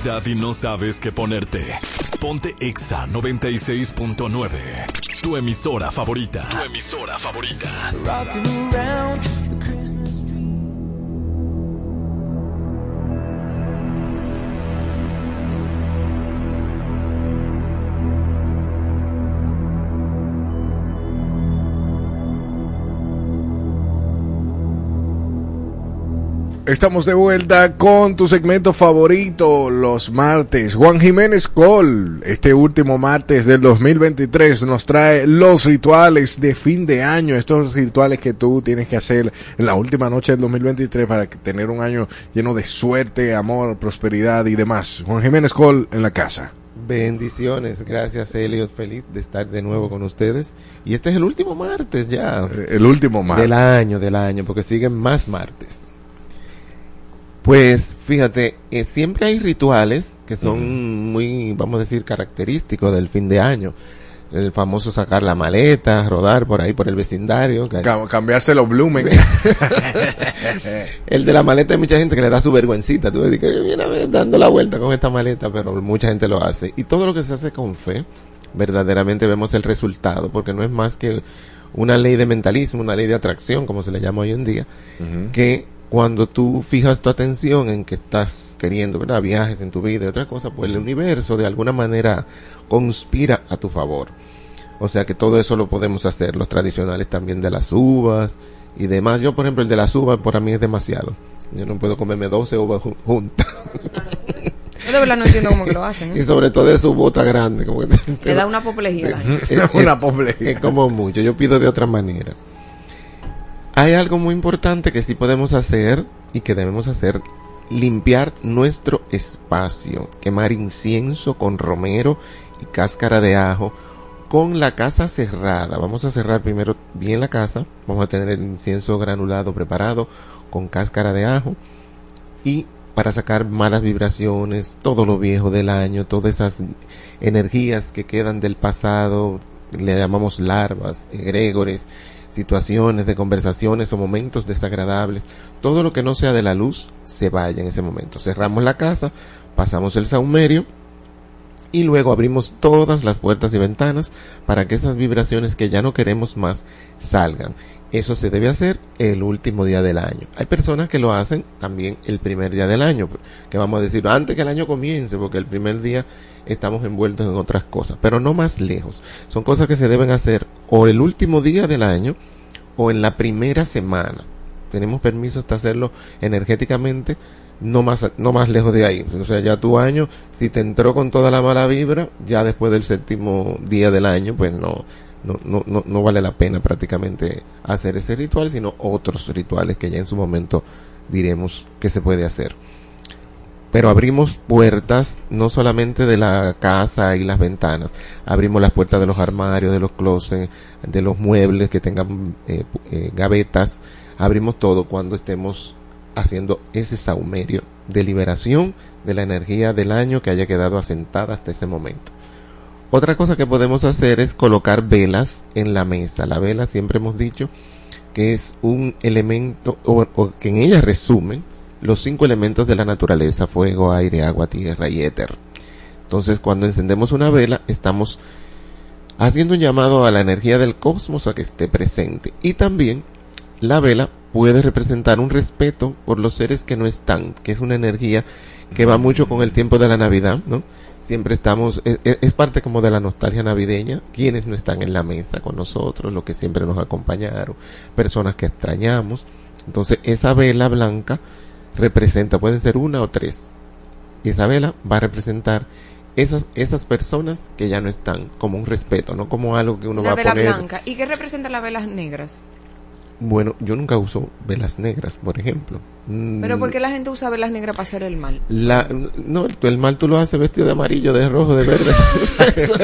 Navidad y no sabes qué ponerte. Ponte Exa 96.9. Tu emisora favorita. Tu emisora favorita. Rocking around Estamos de vuelta con tu segmento favorito los martes. Juan Jiménez Col, este último martes del 2023, nos trae los rituales de fin de año, estos rituales que tú tienes que hacer en la última noche del 2023 para tener un año lleno de suerte, amor, prosperidad y demás. Juan Jiménez Col en la casa. Bendiciones, gracias Elliot, feliz de estar de nuevo con ustedes. Y este es el último martes ya. El último martes. Del año, del año, porque siguen más martes. Pues fíjate, eh, siempre hay rituales que son muy, vamos a decir, característicos del fin de año. El famoso sacar la maleta, rodar por ahí por el vecindario. Cam- cambiarse los blumen. el de la maleta hay mucha gente que le da su vergüencita. Tú ves que viene a ver dando la vuelta con esta maleta, pero mucha gente lo hace. Y todo lo que se hace con fe, verdaderamente vemos el resultado, porque no es más que una ley de mentalismo, una ley de atracción, como se le llama hoy en día, que cuando tú fijas tu atención en que estás queriendo, ¿verdad? Viajes en tu vida y otra cosa, pues el universo de alguna manera conspira a tu favor. O sea que todo eso lo podemos hacer, los tradicionales también de las uvas y demás. Yo, por ejemplo, el de las uvas para mí es demasiado. Yo no puedo comerme 12 uvas ju- juntas. Yo de verdad no entiendo cómo que lo hacen. ¿eh? y sobre todo de su bota grande. Como que te- Te da una apoplejía. a la gente. es, Una es- apoplejía. es como mucho. Yo pido de otra manera. Hay algo muy importante que sí podemos hacer y que debemos hacer. Limpiar nuestro espacio. Quemar incienso con romero y cáscara de ajo. Con la casa cerrada. Vamos a cerrar primero bien la casa. Vamos a tener el incienso granulado preparado con cáscara de ajo. Y para sacar malas vibraciones, todo lo viejo del año, todas esas energías que quedan del pasado, le llamamos larvas, egregores, situaciones de conversaciones o momentos desagradables, todo lo que no sea de la luz se vaya en ese momento. Cerramos la casa, pasamos el saumerio y luego abrimos todas las puertas y ventanas para que esas vibraciones que ya no queremos más salgan. Eso se debe hacer el último día del año. Hay personas que lo hacen también el primer día del año, que vamos a decir antes que el año comience, porque el primer día estamos envueltos en otras cosas, pero no más lejos. Son cosas que se deben hacer o el último día del año o en la primera semana. Tenemos permiso hasta hacerlo energéticamente, no más, no más lejos de ahí. O sea, ya tu año, si te entró con toda la mala vibra, ya después del séptimo día del año, pues no, no, no, no, no vale la pena prácticamente hacer ese ritual, sino otros rituales que ya en su momento diremos que se puede hacer. Pero abrimos puertas no solamente de la casa y las ventanas, abrimos las puertas de los armarios, de los closets, de los muebles que tengan eh, eh, gavetas, abrimos todo cuando estemos haciendo ese saumerio de liberación de la energía del año que haya quedado asentada hasta ese momento. Otra cosa que podemos hacer es colocar velas en la mesa. La vela siempre hemos dicho que es un elemento o, que en ella resumen los cinco elementos de la naturaleza, fuego, aire, agua, tierra y éter. Entonces cuando encendemos una vela estamos haciendo un llamado a la energía del cosmos a que esté presente. Y también la vela puede representar un respeto por los seres que no están, que es una energía que va mucho con el tiempo de la Navidad, ¿no? Siempre estamos, es, parte como de la nostalgia navideña, quienes no están en la mesa con nosotros, los que siempre nos acompañaron, personas que extrañamos. Entonces esa vela blanca representa, pueden ser una o tres, y esa vela va a representar esas, esas personas que ya no están, como un respeto, no como algo que uno Una va a poner. blanca. ¿Y qué representan las velas negras? Bueno, yo nunca uso velas negras, por ejemplo. Mm, Pero ¿por qué la gente usa velas negras para hacer el mal? La, no, el, el mal tú lo haces vestido de amarillo, de rojo, de verde. eso,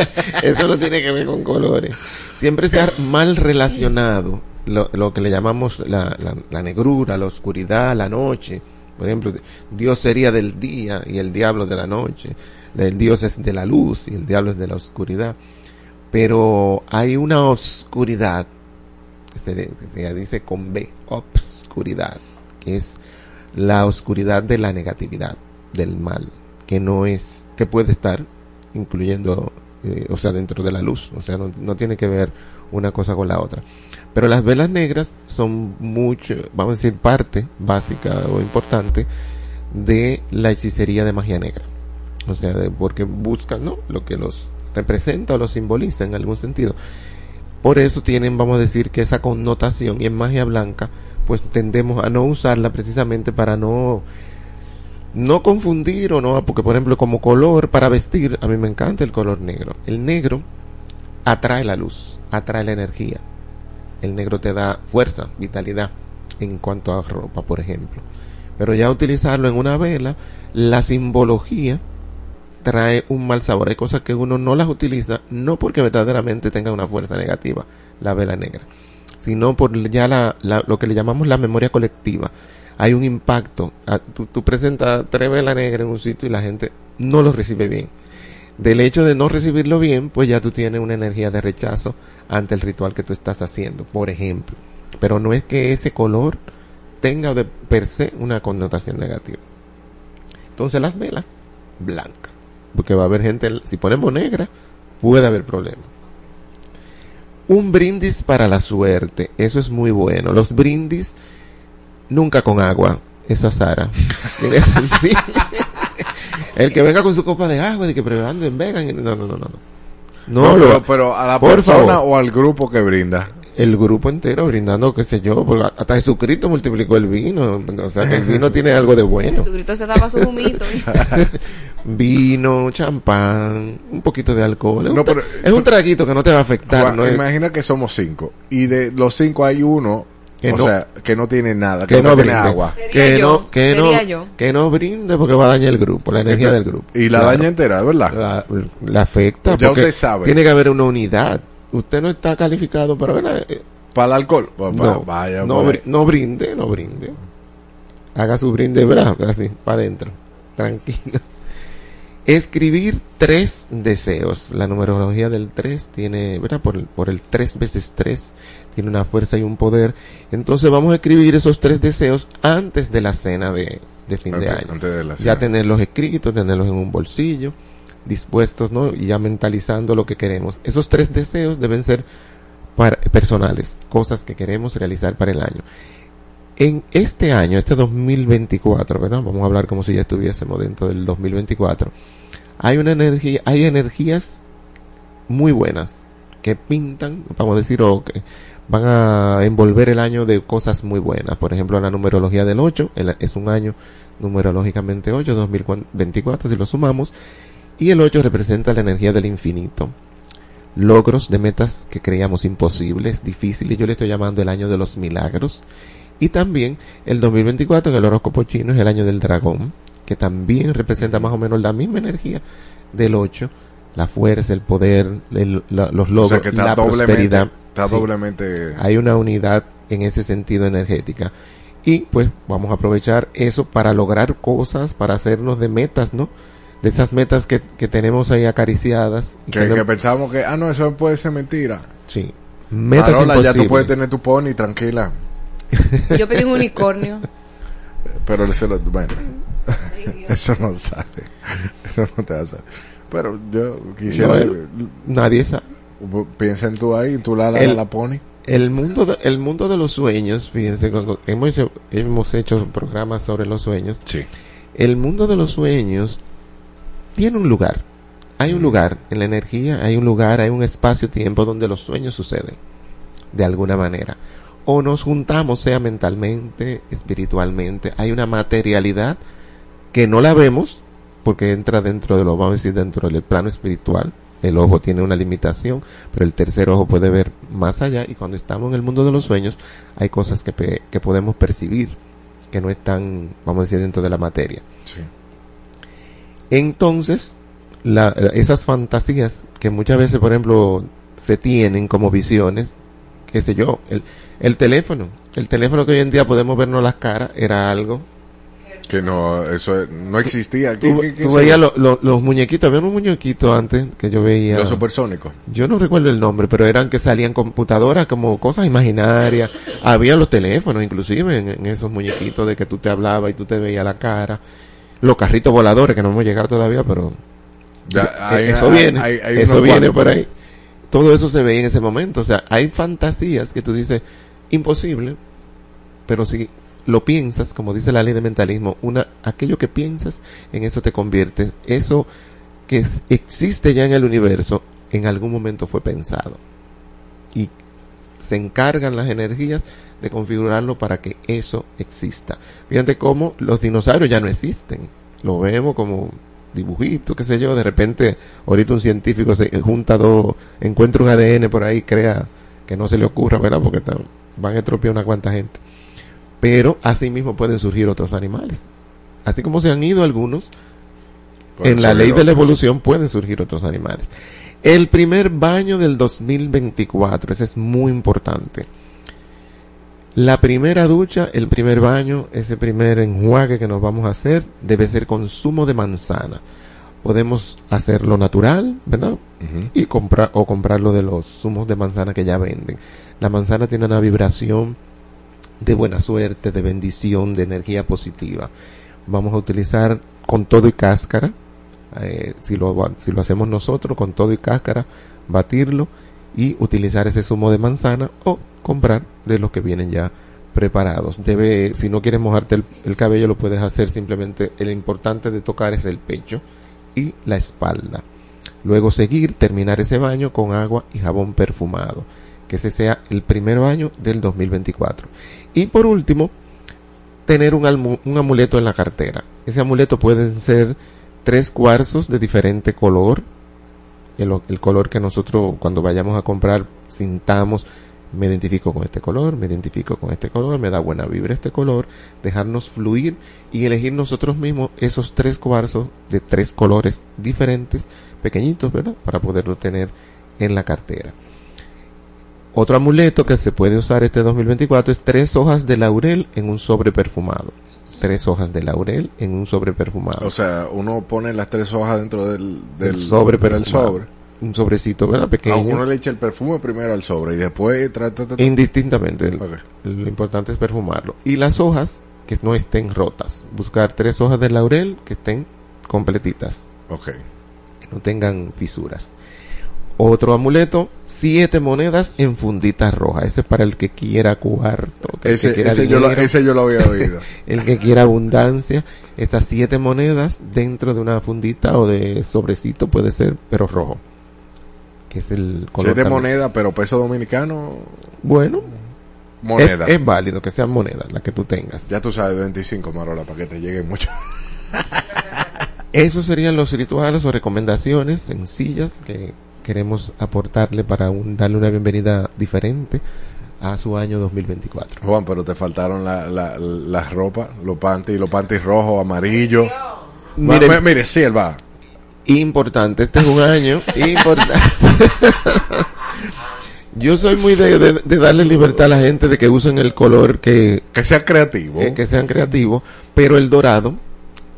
eso no tiene que ver con colores. Siempre se ha mal relacionado lo, lo que le llamamos la, la, la negrura, la oscuridad, la noche. Por ejemplo, Dios sería del día y el diablo de la noche. El Dios es de la luz y el diablo es de la oscuridad. Pero hay una oscuridad que se, que se dice con B, obscuridad, que es la oscuridad de la negatividad, del mal, que no es, que puede estar incluyendo, eh, o sea, dentro de la luz, o sea, no, no tiene que ver una cosa con la otra. Pero las velas negras son mucho, vamos a decir, parte básica o importante de la hechicería de magia negra. O sea, de- porque buscan, ¿no? Lo que los representa o los simboliza en algún sentido. Por eso tienen, vamos a decir, que esa connotación y en magia blanca, pues tendemos a no usarla precisamente para no no confundir o no, porque por ejemplo como color para vestir, a mí me encanta el color negro. El negro atrae la luz, atrae la energía. El negro te da fuerza, vitalidad en cuanto a ropa, por ejemplo. Pero ya utilizarlo en una vela, la simbología trae un mal sabor. Hay cosas que uno no las utiliza, no porque verdaderamente tenga una fuerza negativa, la vela negra, sino por ya la, lo que le llamamos la memoria colectiva. Hay un impacto. Ah, Tú, tú presentas tres velas negras en un sitio y la gente no lo recibe bien. Del hecho de no recibirlo bien, pues ya tú tienes una energía de rechazo ante el ritual que tú estás haciendo, por ejemplo. Pero no es que ese color tenga de per se una connotación negativa. Entonces las velas blancas, porque va a haber gente, si ponemos negra, puede haber problemas. Un brindis para la suerte, eso es muy bueno. Los brindis nunca con agua, eso es Sara. El que venga con su copa de agua, de que probando en vegan, no, no, no, no. No, No, pero, pero a la persona favor. o al grupo que brinda. El grupo entero brindando, qué sé yo, porque hasta Jesucristo multiplicó el vino, o sea que el vino tiene algo de bueno. Jesucristo se daba su humito. Vino, champán, un poquito de alcohol. Es, No, un, pero- es un traguito que no te va a afectar, Juan, ¿no? Imagina que somos cinco. Y de los cinco hay uno, Que o no- sea, que no tiene nada, que, que no, no tiene brinde. agua. Que yo, no, que no, yo. que no brinde porque va a dañar el grupo, la energía Entonces, del grupo. Y la Claro. daña entera, ¿verdad? la, la afecta. Ya porque usted sabe. Tiene que haber una unidad. Usted no está calificado para ver. eh, Para el alcohol. No, vaya, no, bri- no brinde, no brinde. Haga su brinde, ¿verdad? Así, para adentro. Tranquilo. Escribir tres deseos. La numerología del tres tiene, ¿verdad? Por, el- por el tres veces tres tiene una fuerza y un poder. Entonces vamos a escribir esos tres deseos antes de la cena de, de fin de año. antes de la ya cena. tenerlos escritos, tenerlos en un bolsillo, dispuestos, ¿no? Y ya mentalizando lo que queremos. Esos tres deseos deben ser para, personales, cosas que queremos realizar para el año. En este año, este 2024, ¿verdad? Vamos a hablar como si ya estuviésemos dentro del 2024. Hay una energía, hay energías muy buenas que pintan, vamos a decir, o que van a envolver el año de cosas muy buenas. Por ejemplo, la numerología del 8 el- es un año numerológicamente 8, 2024 si lo sumamos, y el 8 representa la energía del infinito. Logros de metas que creíamos imposibles, difíciles, yo le estoy llamando el año de los milagros. Y también el 2024 en el horóscopo chino es el año del dragón, que también representa más o menos la misma energía del 8, la fuerza, el poder, el- la- los O logros, sea, que está la doblemente, prosperidad. está Sí. doblemente... Hay una unidad en ese sentido energética. Y pues vamos a aprovechar eso para lograr cosas, para hacernos de metas, ¿no? De esas metas que, que tenemos ahí acariciadas. y Que, que no- que pensamos que, ah, no, eso puede ser mentira. sí. Metas Marola, ya tú imposibles. puedes tener tu pony tranquila. Yo pedí un unicornio. Pero se lo, bueno, eso no sale. Eso no te va a salir. Pero yo quisiera, No, Nadie sabe. piensa en tú ahí, en tu la la, El- la pony. El mundo, de, el mundo de los sueños, fíjense, hemos hecho, hemos hecho programas sobre los sueños. Sí. El mundo de los sueños tiene un lugar. Hay un lugar en la energía, hay un lugar, hay un espacio-tiempo donde los sueños suceden. De alguna manera. O nos juntamos, sea mentalmente, espiritualmente. Hay una materialidad que no la vemos porque entra dentro de lo, vamos a decir, dentro del plano espiritual. El ojo tiene una limitación, pero el tercer ojo puede ver más allá y cuando estamos en el mundo de los sueños hay cosas que, pe- que podemos percibir que no están, vamos a decir, dentro de la materia. Sí. Entonces, la- esas fantasías que muchas veces, por ejemplo, se tienen como visiones, qué sé yo, el, el teléfono, el teléfono que hoy en día podemos vernos las caras, era algo. Que no, eso no existía. ¿Qué- Tú, qué- qué tú se- veías lo- lo- los muñequitos, había unos muñequitos antes que yo veía. Los supersónicos. Yo no recuerdo el nombre, pero eran que salían computadoras como cosas imaginarias. Había los teléfonos, inclusive, en, en esos muñequitos de que tú te hablabas y tú te veías la cara. Los carritos voladores que no hemos llegado todavía, pero Ya, eh, hay- eso viene, hay- hay eso viene por ahí. Todo eso se ve en ese momento, o sea, hay fantasías que tú dices imposible, pero si lo piensas, como dice la ley de mentalismo, una aquello que piensas en eso te conviertes, eso que es- existe ya en el universo en algún momento fue pensado. Y se encargan las energías de configurarlo para que eso exista. Fíjate cómo los dinosaurios ya no existen. Lo vemos como dibujitos, qué sé yo. De repente, ahorita un científico se junta dos, encuentra un ADN por ahí, crea que no se le ocurra, ¿verdad? Porque van a estropear una cuanta gente. Pero así mismo pueden surgir otros animales. Así como se han ido algunos, Pueden en la ley de la evolución pueden surgir otros animales. El primer baño del 2024, ese es muy importante. La primera ducha, el primer baño, ese primer enjuague que nos vamos a hacer debe ser con zumo de manzana. Podemos hacerlo natural, ¿verdad? Y comprar o comprarlo de los zumos de manzana que ya venden. La manzana tiene una vibración de buena suerte, de bendición, de energía positiva. Vamos a utilizar con todo y cáscara, eh, si, lo, si lo hacemos nosotros, con todo y cáscara, batirlo y utilizar ese zumo de manzana o comprar de los que vienen ya preparados. Debe, si no quieres mojarte el, el cabello, lo puedes hacer simplemente. El importante de tocar es el pecho y la espalda. Luego seguir, terminar ese baño con agua y jabón perfumado. Que ese sea el primer baño del 2024. Y por último, tener un, un amuleto en la cartera. Ese amuleto pueden ser tres cuarzos de diferente color. El, color que nosotros cuando vayamos a comprar sintamos, me identifico con este color, me identifico con este color, me da buena vibra este color, dejarnos fluir y elegir nosotros mismos esos tres cuarzos de tres colores diferentes, pequeñitos, ¿verdad? Para poderlo tener en la cartera. Otro amuleto que se puede usar este 2024 es tres hojas de laurel en un sobre perfumado. Tres hojas de laurel en un sobre perfumado. O sea, uno pone las tres hojas dentro del, del El sobre del perfumado. sobre. Un sobrecito, ¿verdad? A Pequeño. uno le echa el perfume primero al sobre y después trata de... Indistintamente. Lo importante es perfumarlo. Y las hojas que no estén rotas. Buscar tres hojas de laurel que estén completitas. Ok. Que no tengan fisuras. Otro amuleto, siete monedas en fundita roja. Ese es para el que quiera cuarto. que el que Ese, quiera ese, yo lo, dinero. ese yo lo había oído. el que quiera abundancia, esas siete monedas dentro de una fundita o de sobrecito puede ser, pero rojo. Que es el color. Siete monedas, pero peso dominicano, Bueno, moneda. es, es válido que sean monedas, la que tú tengas. Ya tú sabes, 25 marola, para que te lleguen mucho. Esos serían los rituales o recomendaciones sencillas que queremos aportarle para un, darle una bienvenida diferente a su año 2024. Juan, pero te faltaron la, la, las ropas, los panties, los panties rojos, amarillos. Mire- Mire, mire, sí, él va. Importante, este es un año importante. Yo soy muy de, de- de darle libertad a la gente de que usen el color que, Que sea creativo. que, que sean creativos, pero el dorado,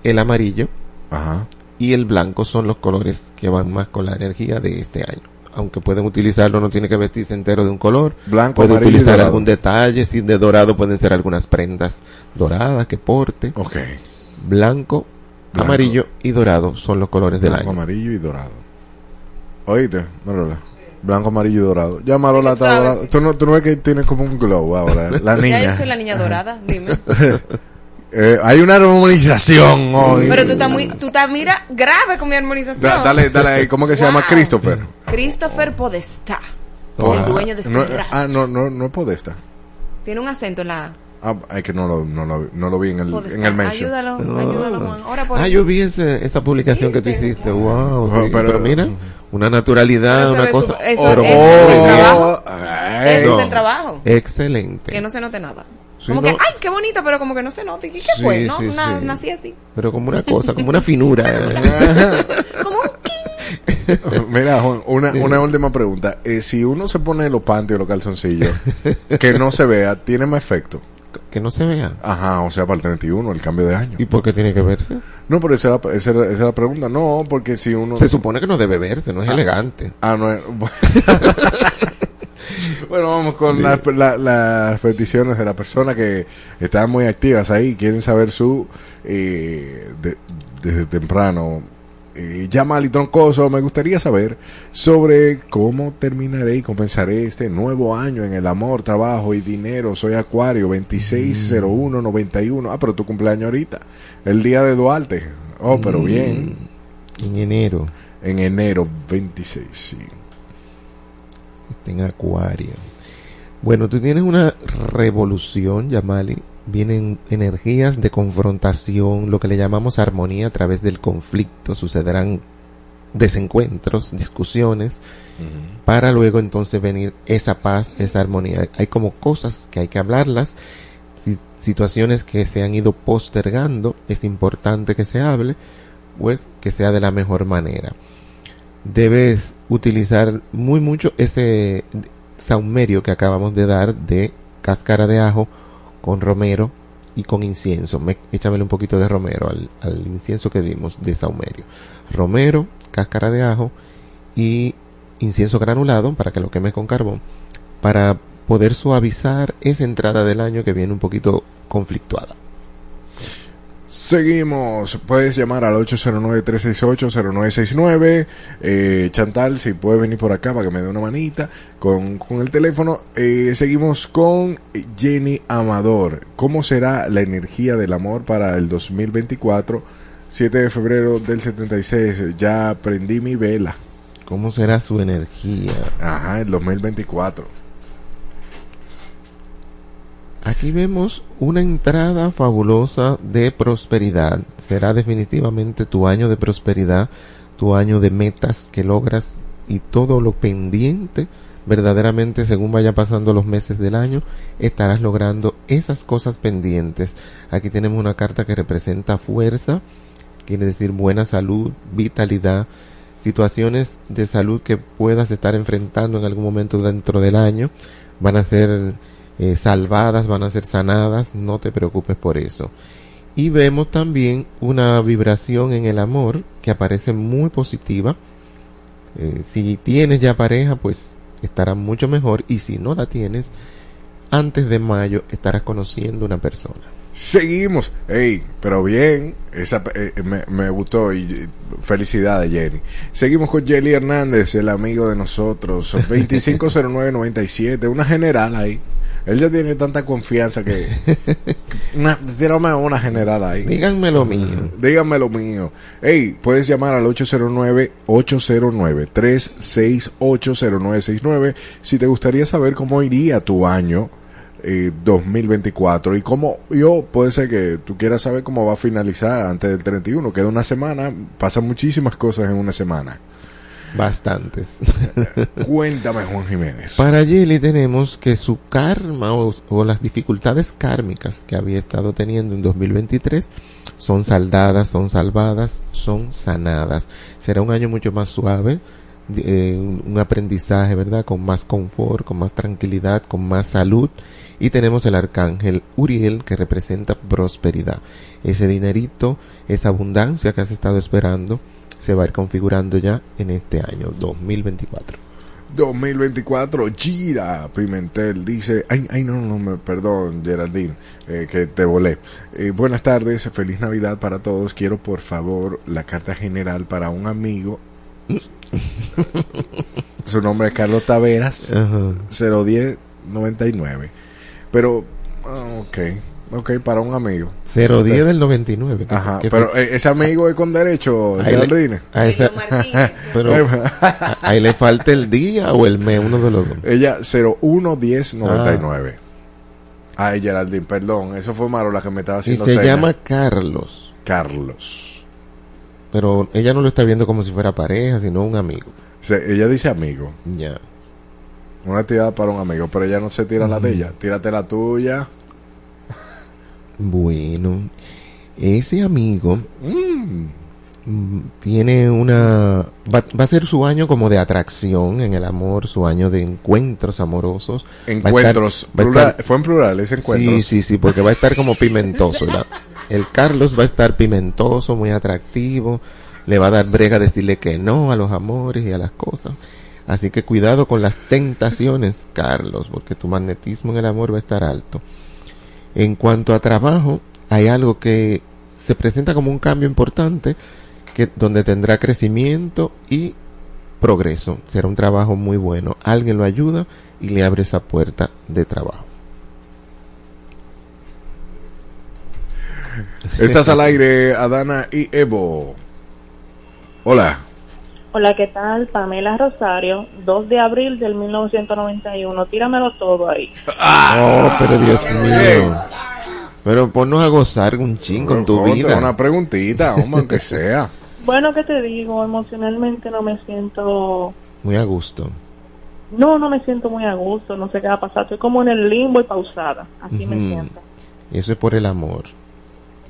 el amarillo Ajá. Y el blanco son los colores que van más con la energía de este año. Aunque pueden utilizarlo, no tiene que vestirse entero de un color. Blanco, Puede utilizar algún detalle, si de dorado pueden ser algunas prendas doradas que porte. Ok. Blanco, Blanco. amarillo y dorado son los colores del Blanco, año. amarillo y dorado. Oíste, Marola. Blanco, amarillo y dorado. Ya Marola ¿Qué está dorado. ¿Tú no, tú no ves que tiene como un glow ahora, la Ya niña. yo soy la niña dorada, dime. Eh, hay una armonización hoy. Pero tú estás muy, tú estás, mira, grave con mi armonización. Da- dale, dale ahí. ¿Cómo que se llama. Christopher? Christopher Podestá. Oh. el dueño de este no, rastro. Ah, no, no, no es Podesta. Tiene un acento en la A. Ah, es que no lo, no lo, no lo vi en el, en el mention. Ayúdalo, ayúdalo, Juan. Ahora por Ah, yo vi ese- esa publicación que tú hiciste. Wow, sí, pero- pero, mira, una naturalidad, una cosa. eso- es el trabajo. ay, Ese no. es el trabajo. Excelente. Que no se note nada. Sí, como no. que, ay, qué bonita, pero como que no se note. ¿Qué, qué Sí, fue? No, sí, Na- sí. nací así. Pero como una cosa, como una finura. Como un Mira, Juan, una, una última pregunta. Eh, si uno se pone los panties o los calzoncillos, que no se vea, ¿tiene más efecto? que no se vea. Ajá, o sea, para el 31, el cambio de año. ¿Y por qué tiene que verse? No, pero esa, esa, era, esa era la pregunta. No, porque si uno... Se supone que no debe verse, no es elegante. Ah, no es... Bueno, vamos con las, la- las peticiones de las personas que están muy activas ahí, quieren saber su, eh, de- desde temprano. Eh, llama al Troncoso, me gustaría saber sobre cómo terminaré y compensaré este nuevo año en el amor, trabajo y dinero. Soy Acuario 260191. Ah, pero tu cumpleaños ahorita, el día de Duarte. Oh, pero bien. En enero, En enero 26, sí. En Acuario. Bueno, tú tienes una revolución, Yamali. Vienen energías de confrontación, lo que le llamamos armonía a través del conflicto. Sucederán desencuentros, discusiones, para luego entonces venir esa paz, esa armonía. Hay como cosas que hay que hablarlas, si- situaciones que se han ido postergando, es importante que se hable, pues que sea de la mejor manera. Debes utilizar muy mucho ese saumerio que acabamos de dar de cáscara de ajo con romero y con incienso. Me, un poquito de romero al, al incienso que dimos de saumerio. Romero, cáscara de ajo y incienso granulado para que lo quemes con carbón para poder suavizar esa entrada del año que viene un poquito conflictuada. Seguimos, puedes llamar al 809-368-0969. Eh, Chantal, si puede venir por acá para que me dé una manita con, con el teléfono. Eh, seguimos con Jenny Amador. ¿Cómo será la energía del amor para el 2024? 7 de febrero del 76. Ya prendí mi vela. ¿Cómo será su energía? Ajá, el 2024. Aquí vemos una entrada fabulosa de prosperidad. Será definitivamente tu año de prosperidad, tu año de metas que logras y todo lo pendiente, verdaderamente según vaya pasando los meses del año, estarás logrando esas cosas pendientes. Aquí tenemos una carta que representa fuerza, quiere decir buena salud, vitalidad, situaciones de salud que puedas estar enfrentando en algún momento dentro del año van a ser eh, salvadas, van a ser sanadas, no te preocupes por eso. Y vemos también una vibración en el amor que aparece muy positiva. Eh, si tienes ya pareja, pues estará mucho mejor. Y si no la tienes, antes de mayo estarás conociendo una persona. Seguimos. Ey, pero bien. Esa, eh, me, me gustó y felicidades, Jenny. Seguimos con Jelly Hernández, el amigo de nosotros. 250997, una general ahí. Él ya tiene tanta confianza que. Una, tírame una general ahí. Díganme lo mío. Díganme lo mío. Ey, puedes llamar al 809-809-368-0969 si te gustaría saber cómo iría tu año eh, 2024 y cómo yo puede ser que tú quieras saber cómo va a finalizar antes del 31. Queda una semana, pasan muchísimas cosas en una semana. Bastantes. Cuéntame, Juan Jiménez. Para Jelly tenemos que su karma o, o las dificultades kármicas que había estado teniendo en 2023 son saldadas, son salvadas, son sanadas. Será un año mucho más suave, eh, un aprendizaje, ¿verdad? Con más confort, con más tranquilidad, con más salud. Y tenemos el arcángel Uriel que representa prosperidad. Ese dinerito, esa abundancia que has estado esperando, se va a ir configurando ya en este año 2024. 2024, Gira Pimentel dice, ay, ay no, no, me, perdón, Geraldine, eh, que te volé. Eh, buenas tardes, feliz Navidad para todos. Quiero por favor la carta general para un amigo. Su nombre es Carlos Taveras, Ajá. 01099. Pero, ah, ok, ok, para un amigo. 010 del 99. que- Ajá, que- pero eh, ese amigo es con derecho, Ahí le- Geraldine. a esa- pero a- ahí le falta el día o el mes, uno de los dos. Ella 011099. Ay, Geraldine, perdón, eso fue Marola que me estaba Y haciendo se señas. llama Carlos, Carlos. pero ella no lo está viendo como si fuera pareja, sino un amigo. Se- ella dice amigo. Ya. Una tirada para un amigo, pero ella no se tira la de ella. Tírate la tuya. Bueno, ese amigo Mm. mm, tiene una... Va, va a ser su año como de atracción en el amor, su año de encuentros amorosos. Va a estar- Encuentros. va a estar- fue en plural ese encuentro. Sí, sí, sí, porque va a estar como pimentoso. El Carlos va a estar pimentoso, muy atractivo. Le va a dar brega decirle que no a los amores y a las cosas. Así que cuidado con las tentaciones, Carlos, porque tu magnetismo en el amor va a estar alto. En cuanto a trabajo, hay algo que se presenta como un cambio importante, que donde tendrá crecimiento y progreso. Será un trabajo muy bueno. Alguien lo ayuda y le abre esa puerta de trabajo. Estás al aire, Adana y Evo. Hola. Hola, ¿qué tal? Pamela Rosario, 2 de abril del 1991. Tíramelo todo ahí. Oh, pero Dios mío. Pero ponnos a gozar un ching con tu vida. Una preguntita, hombre, aunque sea. Bueno, ¿qué te digo? Emocionalmente no me siento... Muy a gusto. No, no me siento muy a gusto, no sé qué va a pasar. Estoy como en el limbo y pausada. Así me siento. Y eso es por el amor.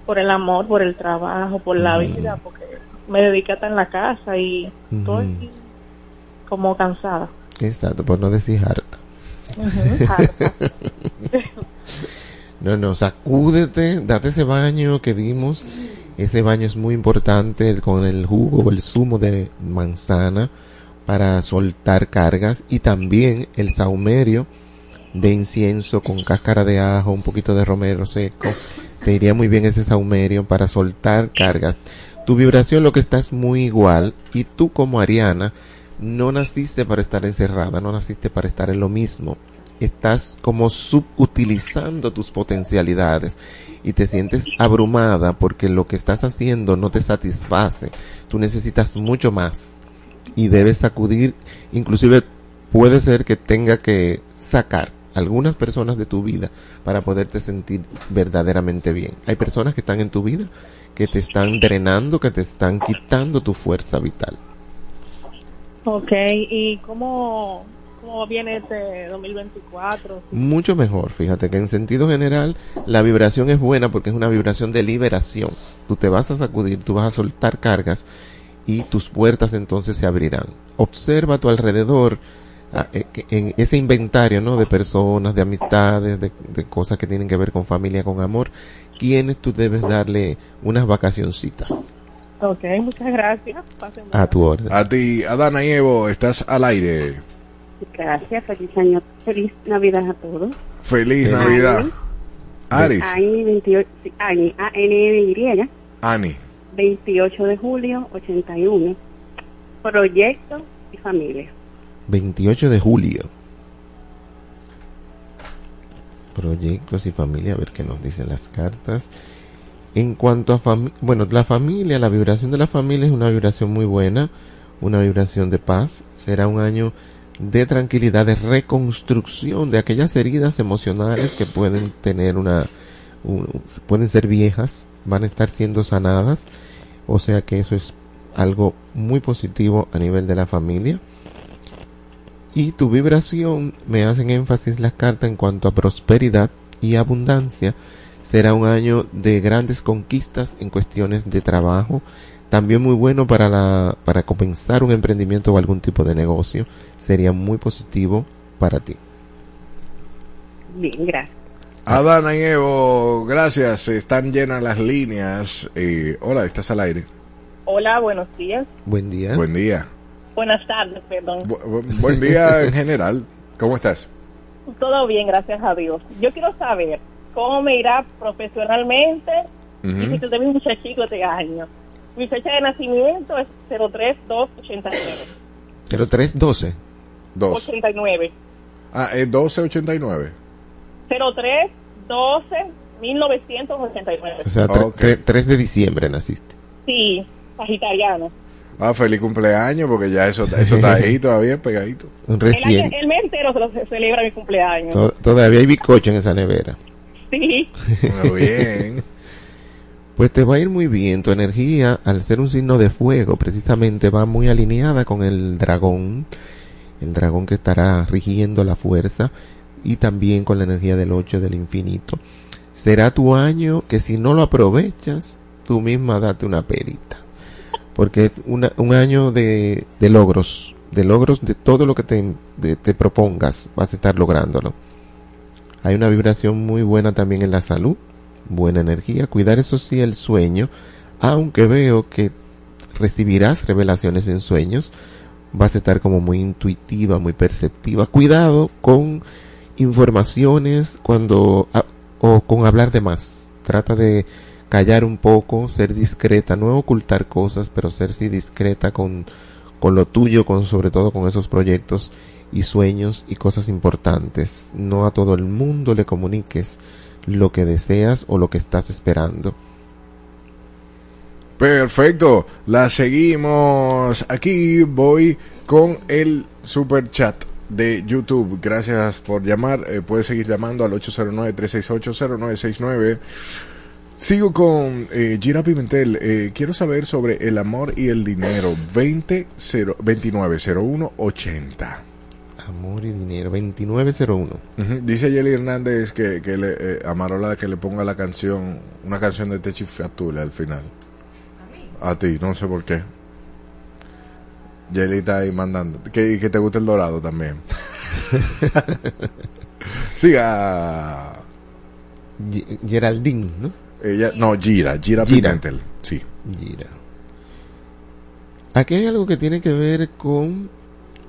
Por el amor, por el trabajo, por la vida, porque me dediqué a estar en la casa y estoy como cansada. Exacto, por no decir harta. Harta. No, no, sacúdete, date ese baño que dimos. Ese baño es muy importante el- con el jugo o el zumo de manzana para soltar cargas y también el saumerio de incienso con cáscara de ajo, un poquito de romero seco. Te iría muy bien ese saumerio para soltar cargas. Tu vibración lo que está es muy igual y tú como Ariana no naciste para estar encerrada, no naciste para estar en lo mismo. Estás como subutilizando tus potencialidades y te sientes abrumada porque lo que estás haciendo no te satisface. Tú necesitas mucho más y debes sacudir, inclusive puede ser que tenga que sacar algunas personas de tu vida para poderte sentir verdaderamente bien. Hay personas que están en tu vida que te están drenando, que te están quitando tu fuerza vital. ok, ¿y cómo, cómo viene este 2024? Mucho mejor, fíjate que en sentido general la vibración es buena porque es una vibración de liberación. Tú te vas a sacudir, tú vas a soltar cargas y tus puertas entonces se abrirán. Observa a tu alrededor ah, eh, en ese inventario, ¿no? De personas, de amistades, de, de cosas que tienen que ver con familia, con amor, quienes tú debes darle unas vacacioncitas Ok, muchas gracias. Pasen a tu orden. A ti, Adana y Evo, estás al aire. Gracias, feliz año, feliz Navidad a todos. Feliz Navidad. Aris, Ani 28, sí, Ani, A-N-N-Y, Ani. 28 de julio, 81. Proyecto y familia. 28 de julio. Proyectos y familia, a ver qué nos dicen las cartas. En cuanto a familia, bueno, la familia, la vibración de la familia es una vibración muy buena, una vibración de paz. Será un año de tranquilidad, de reconstrucción de aquellas heridas emocionales que pueden tener una, un- pueden ser viejas, van a estar siendo sanadas. O sea que eso es algo muy positivo a nivel de la familia. Y tu vibración, me hacen énfasis las cartas en cuanto a prosperidad y abundancia. Será un año de grandes conquistas en cuestiones de trabajo. También muy bueno para, la, para comenzar un emprendimiento o algún tipo de negocio. Sería muy positivo para ti. Bien, gracias. Adana y Evo, gracias. Están llenas las líneas. Eh, hola, estás al aire. Hola, buenos días. Buen día. Buen día. Buenas tardes, perdón. Bu- bu- buen día en general. ¿Cómo estás? Todo bien, gracias a Dios. Yo quiero saber cómo me irá profesionalmente y si Ujú. te tengo un muchachico este año. Mi fecha de nacimiento es 03289. 0312. 2. 89. Ah, es 1289. 0312 1989. O sea, tre- 3 de diciembre naciste. Sí, sagitariano. Ah, feliz cumpleaños, porque ya eso, eso está ahí todavía pegadito. Un El, recién. año- el mes entero se lo celebra mi cumpleaños. To- Todavía hay bizcocho en esa nevera. Sí. Muy bien. Pues te va a ir muy bien. Tu energía, al ser un signo de fuego, precisamente va muy alineada con el dragón. El dragón que estará rigiendo la fuerza. Y también con la energía del 8 del infinito. Será tu año que si no lo aprovechas, tú misma date una perita. Porque es una- un año de, logros. De logros de todo lo que te, propongas. Vas a estar lográndolo. Hay una vibración muy buena también en la salud, buena energía, cuidar eso sí el sueño, aunque veo que recibirás revelaciones en sueños, vas a estar como muy intuitiva, muy perceptiva. Cuidado con informaciones cuando o con hablar de más. Trata de callar un poco, ser discreta, no ocultar cosas, pero ser sí discreta con, con lo tuyo, con sobre todo con esos proyectos y sueños y cosas importantes. No a todo el mundo le comuniques lo que deseas o lo que estás esperando. Perfecto, la seguimos. Aquí voy con el super chat de YouTube. Gracias por llamar. Eh, puedes seguir llamando al 809-368-0969. Sigo con eh, Gira Pimentel. Eh, quiero saber sobre el amor y el dinero. 20 2901 80. Amor y dinero, 2901. Ujú. Dice Yeli Hernández que, que le, eh, a Marola que le ponga la canción, una canción de Techi Fatule al final. ¿A ti? no sé por qué. Yeli está ahí mandando. Que, que te guste el dorado también. Siga. Ge- Geraldine, ¿no? Ella, no, Gira, Gira, Gira. Pimentel. Sí. Gira. Aquí hay algo que tiene que ver con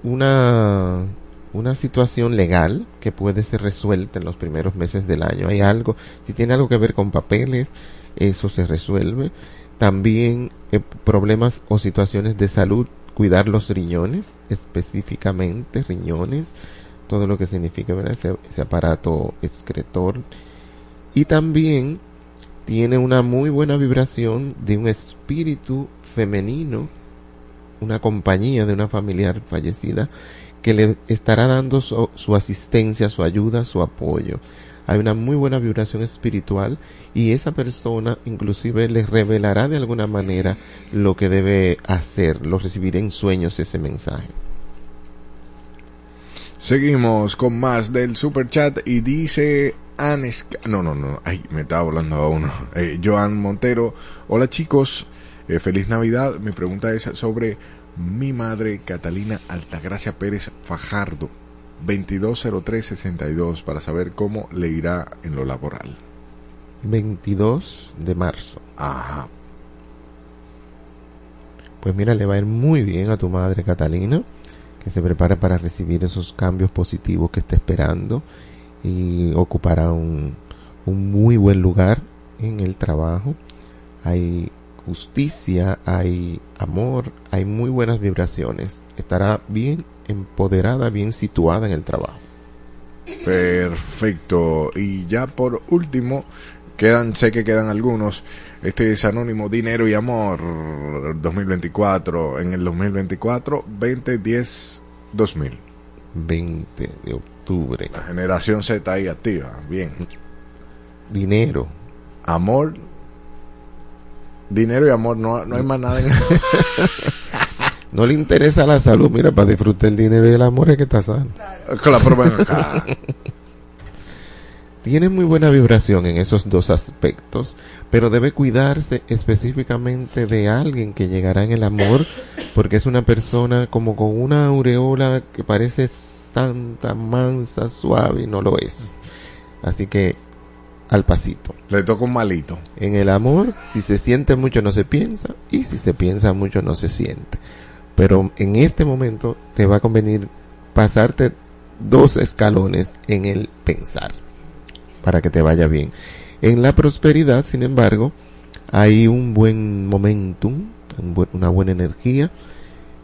una, una situación legal que puede ser resuelta en los primeros meses del año. Hay algo, si tiene algo que ver con papeles, eso se resuelve. También eh, problemas o situaciones de salud, cuidar los riñones, específicamente riñones, todo lo que significa ¿verdad? Ese, ese aparato excretor. Y también tiene una muy buena vibración de un espíritu femenino, una compañía de una familiar fallecida que le estará dando su, su asistencia, su ayuda, su apoyo. Hay una muy buena vibración espiritual y esa persona inclusive le revelará de alguna manera lo que debe hacer, lo recibirá en sueños ese mensaje. Seguimos con más del super chat y dice Anes... No, no, no. Ay, me estaba volando a uno. Eh, Joan Montero. Hola chicos. Eh, feliz Navidad. Mi pregunta es sobre mi madre Catalina Altagracia Pérez Fajardo. 220362 para saber cómo le irá en lo laboral. 22 de marzo. Ajá. Pues mira, le va a ir muy bien a tu madre Catalina, se prepare para recibir esos cambios positivos que está esperando y ocupará un, un muy buen lugar en el trabajo. Hay justicia, hay amor, hay muy buenas vibraciones. Estará bien empoderada, bien situada en el trabajo. Perfecto. Y ya por último, quedan, sé que quedan algunos. Este es Anónimo Dinero y Amor 2024. En el 2024, 2010 2000. 20 de octubre. La generación Z ahí activa. Bien. Dinero. Amor. Dinero y amor. No, no hay más nada en No le interesa la salud, mira, para disfrutar el dinero y el amor es que está sano. Claro, pero. Tiene muy buena vibración en esos dos aspectos, pero debe cuidarse específicamente de alguien que llegará en el amor, porque es una persona como con una aureola que parece santa, mansa, suave, y no lo es. Así que al pasito. Le toca un malito. En el amor, si se siente mucho no se piensa, y si se piensa mucho no se siente. Pero en este momento te va a convenir pasarte dos escalones en el pensar para que te vaya bien. En la prosperidad, sin embargo, hay un buen momentum, una buena energía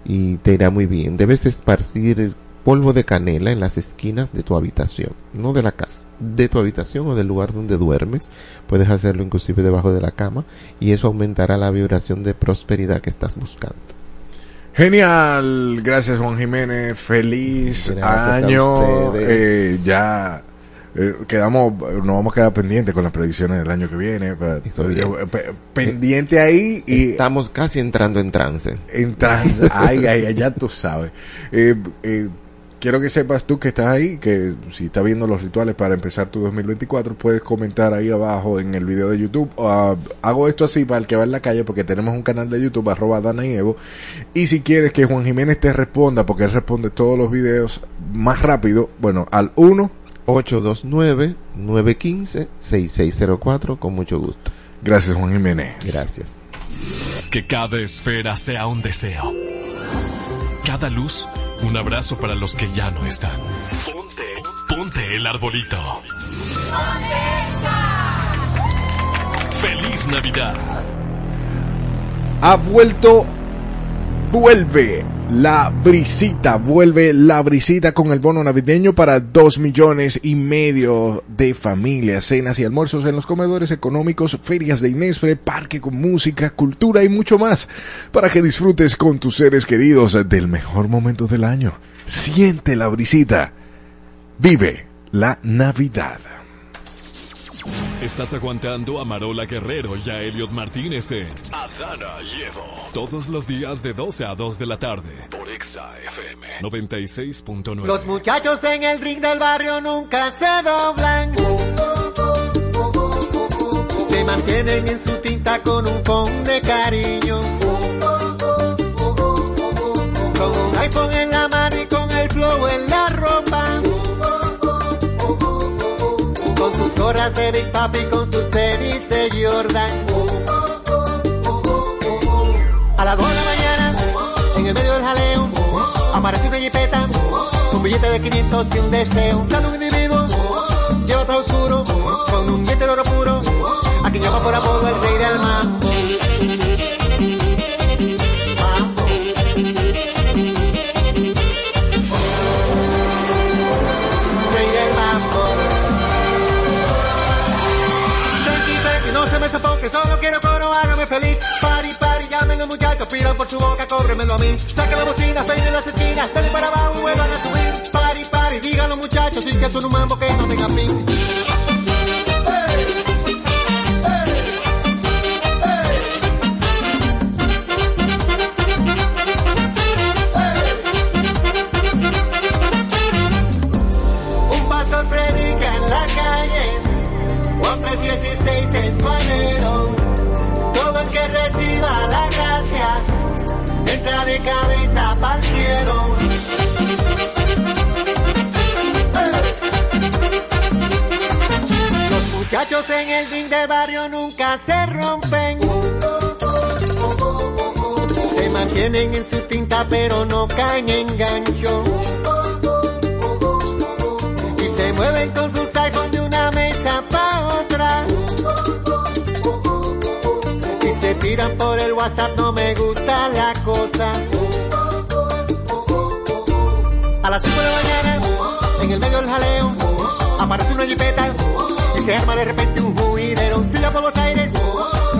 y te irá muy bien. Debes esparcir polvo de canela en las esquinas de tu habitación, no de la casa, de tu habitación o del lugar donde duermes. Puedes hacerlo inclusive debajo de la cama y eso aumentará la vibración de prosperidad que estás buscando. Genial, gracias Juan Jiménez, feliz Gracias año. Eh, ya eh, quedamos, nos vamos a quedar pendientes con las predicciones del año que viene. pendiente ahí y Estamos casi entrando en trance. en trance. ay, ay, ay, ya tú sabes. Eh, eh, quiero que sepas tú que estás ahí, que si estás viendo los rituales para empezar tu 2024, puedes comentar ahí abajo en el video de YouTube. Ah, hago esto así para el que va en la calle, porque tenemos un canal de YouTube, arroba Dana y Evo. Y si quieres que Juan Jiménez te responda, porque él responde todos los videos más rápido, bueno, al 1. 829-915-6604 con mucho gusto. Gracias Juan Jiménez. Gracias. Que cada esfera sea un deseo. Cada luz, un abrazo para los que ya no están. Ponte, ponte el arbolito. ¡Feliz Navidad! Ha vuelto, vuelve la brisita, vuelve la brisita con el bono navideño para dos millones y medio de familias, cenas y almuerzos en los comedores económicos, ferias de Inespre, parque con música, cultura y mucho más, para que disfrutes con tus seres queridos del mejor momento del año. Siente la brisita. Vive la Navidad. Estás aguantando a Marola Guerrero y a Elliot Martínez en Adana Llevo. Todos los días de 12 a 2 de la tarde. Por Exa FM 96.9. Los muchachos en el ring del barrio nunca se doblan. Se mantienen en su tinta con un con de cariño. Con un iPhone en la mano y con el flow en la ropa. Gorras de Big Papi, con sus tenis de Jordan. A las 2 de la mañana, en el medio del jaleo, aparece una jipeta, con billete de 500 y un deseo. Sale un individuo, lleva todo oscuro, con un diente de oro puro, a quien llama por apodo el rey del. Mambo. Muchachos, pidan por su boca, cóbremelo a mí. Saca la bocina, peine las esquinas, dale para abajo, vuelvan a subir. Pari, pari, digan los muchachos, sin que son un mambo que no tenga fin. Pero no caen en gancho. Y se mueven con sus iPhones de una mesa pa' otra. Y se tiran por el WhatsApp, no me gusta la cosa. A las 5 de la mañana, en el medio del jaleo, aparece una jipeta y se arma de repente un juidero. Silla por los aires,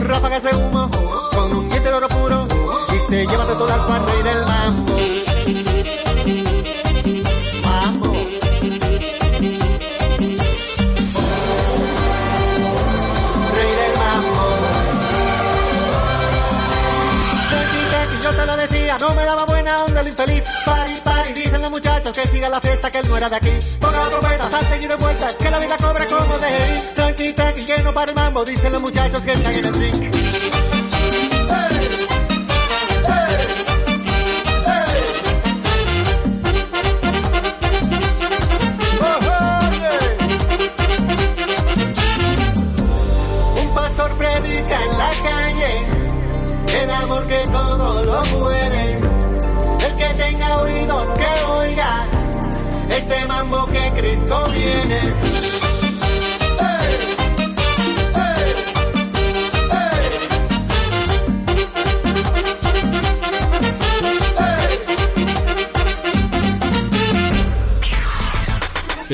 ráfagas de humo, con un diente de oro puro y se lleva de todo al al de aquí. Ponga la trompeta, salte y de vuelta, que la vida cobra como de. Tranqui, tranqui, que no para el mambo, dicen los muchachos que están en el drink.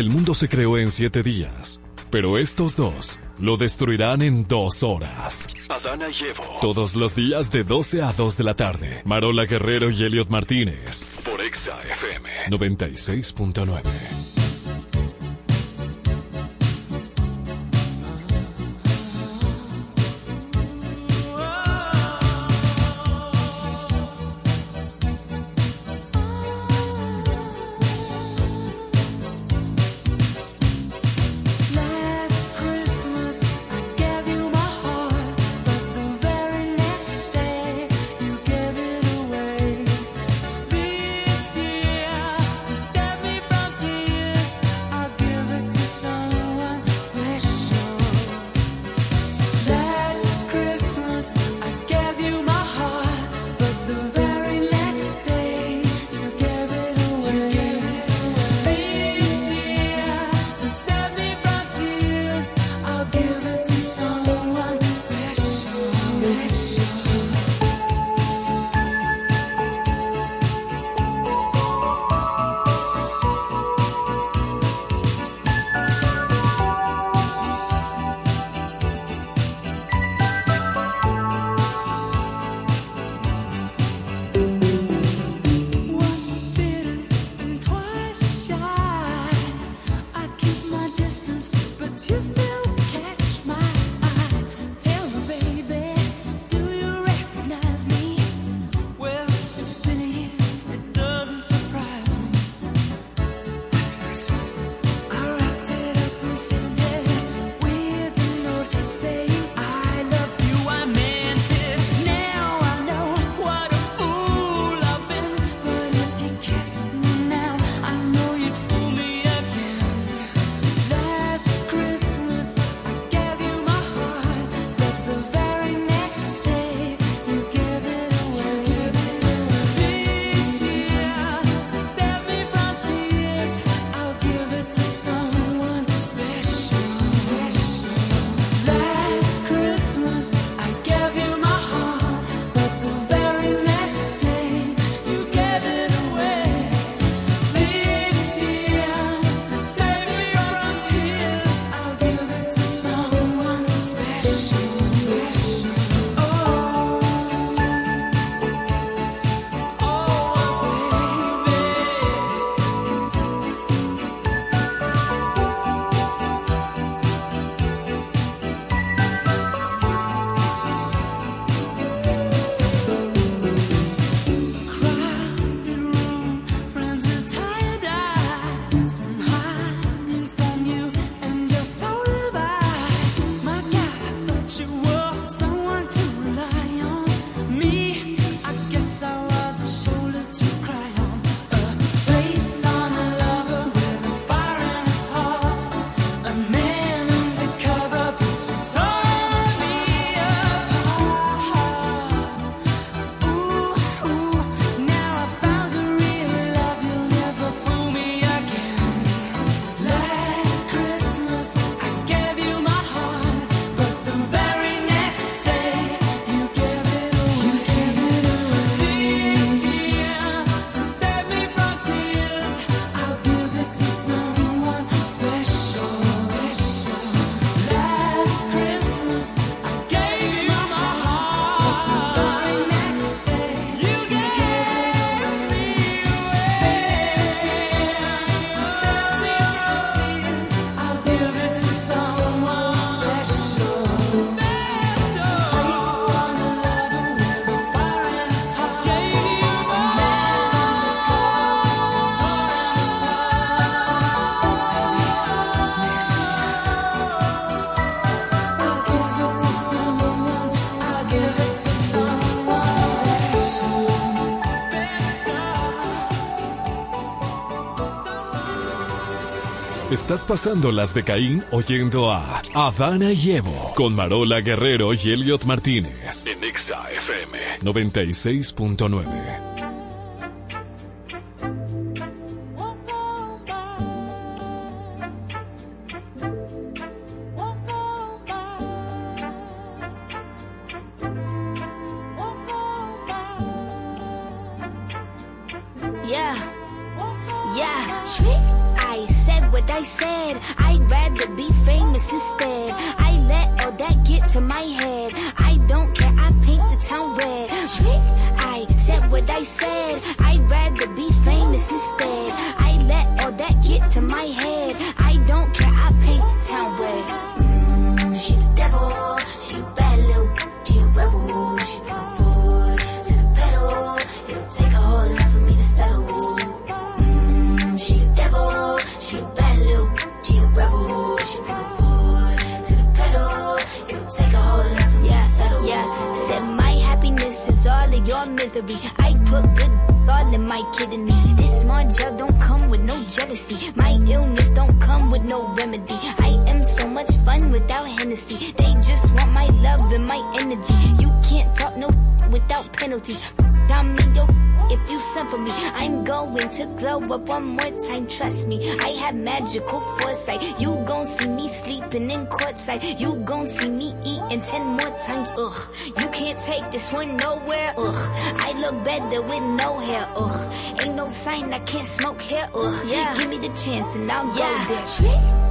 El mundo se creó en siete días, pero estos dos lo destruirán en dos horas. Adana Llevo. Todos los días de 12 a 2 de la tarde. Marola Guerrero y Elliot Martínez. Por Exa FM 96.9. Christmas. Estás pasando las de Caín oyendo a Adana y Evo con Marola Guerrero y Elliot Martínez en Exa FM 96.9. I put good all in my kidneys. This small gel don't come with no jealousy. My illness don't come with no remedy. I so much fun without Hennessy. They just want my love and my energy. You can't talk no without penalties. I'm in your if you send for me. I'm going to glow up one more time, trust me. I have magical foresight. You gon' see me sleeping in courtside. You gon' see me eating ten more times, ugh. You can't take this one nowhere, ugh. I look better with no hair, ugh. Ain't no sign I can't smoke hair, ugh. Yeah. Give me the chance and I'll go there. Trick.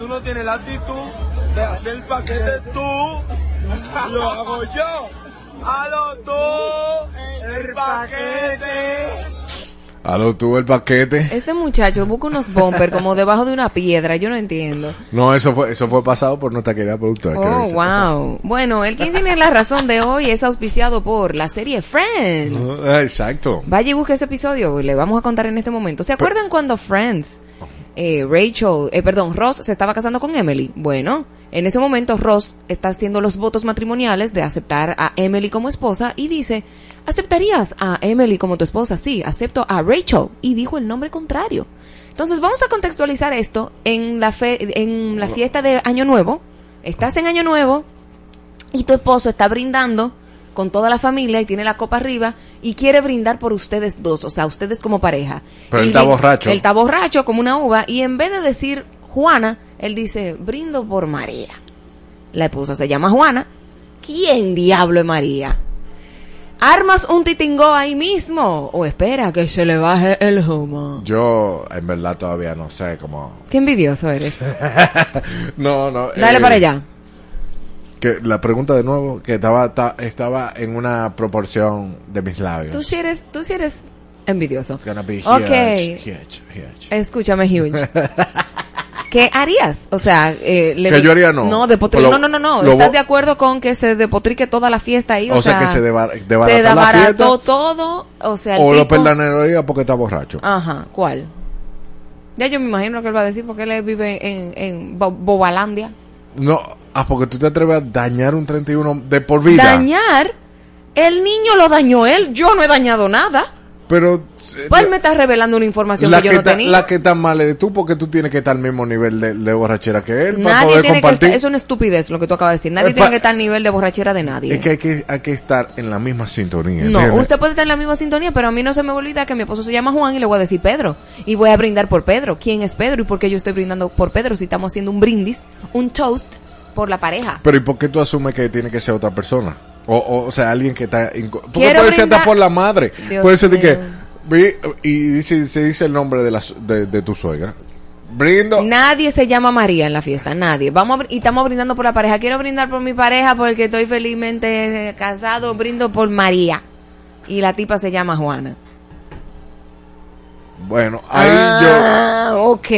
tú no tienes la actitud de hacer el paquete tú, lo hago yo. Halo tú, el paquete. Aló, tuvo el paquete. Este muchacho busca unos bumper como debajo de una piedra, yo no entiendo. No, eso fue, eso fue pasado por nuestra querida productora. Oh, wow. Bueno, el quien tiene la razón de hoy es auspiciado por la serie Friends. Ah, Exacto. Vaya y busque ese episodio, le vamos a contar en este momento. ¿Se acuerdan cuando Friends, eh, Rachel, eh, perdón, Ross se estaba casando con Emily? Bueno, en ese momento Ross está haciendo los votos matrimoniales de aceptar a Emily como esposa y dice, ¿aceptarías a Emily como tu esposa? Sí, acepto a Rachel. Y dijo el nombre contrario. Entonces vamos a contextualizar esto en la, fe, en la fiesta de Año Nuevo. Estás en Año Nuevo y tu esposo está brindando con toda la familia y tiene la copa arriba y quiere brindar por ustedes dos, o sea, ustedes como pareja. Pero él está borracho. Él está borracho como una uva y en vez de decir Juana, él dice brindo por María. La esposa se llama Juana. ¿Quién diablo es María? ¿Armas un titingó ahí mismo? ¿O espera que se le baje el humo? Yo, en verdad, todavía no sé cómo. Qué envidioso eres. no, no. Dale eh, para allá. Que la pregunta de nuevo, que estaba, ta- estaba en una proporción de mis labios. Tú sí eres, tú sí eres envidioso. Gonna be Ok. huge, huge, huge. Escúchame, Huge. ¿Qué harías? O sea, eh, le- Que yo haría no. No, depotri- Lo- no, no, no, no. lo ¿Estás de acuerdo con que se depotrique toda la fiesta ahí? O, O sea, que se deba- se fiesta. todo. O sea, el O lo tipo- perdonaría porque está borracho. Ajá, ¿cuál? Ya yo me imagino lo que él va a decir porque él vive en, en Bo- Bobalandia. No, ah, porque tú te atreves a dañar un 31 de por vida. Dañar. El niño lo dañó él. Yo no he dañado nada. Pero Pues él me está revelando una información la que yo que, no tenía. la que está mal eres tú porque tú tienes que estar al mismo nivel de, de borrachera que él para Nadie poder tiene que compartir. estar, es una estupidez lo que tú acabas de decir. Nadie Eh, tiene pa- que estar al nivel de borrachera de nadie. Es que hay, que hay que estar en la misma sintonía. No, ¿entiendes? usted puede estar en la misma sintonía, pero a mí no se me olvida que mi esposo se llama Juan y le voy a decir Pedro. Y voy a brindar por Pedro. ¿Quién es Pedro y por qué yo estoy brindando por Pedro si estamos haciendo un brindis, un toast por la pareja? Pero ¿y por qué tú asumes que tiene que ser otra persona? O, o, o sea, alguien que está... Porque puede ser brindar- hasta por la madre. Dios puede ser de que... Y dice, se dice el nombre de, la, de, de tu suegra. Brindo. Nadie se llama María en la fiesta, nadie. Vamos a y estamos brindando por la pareja. Quiero brindar por mi pareja porque estoy felizmente casado. Brindo por María. Y la tipa se llama Juana. Bueno, ahí ah, ok.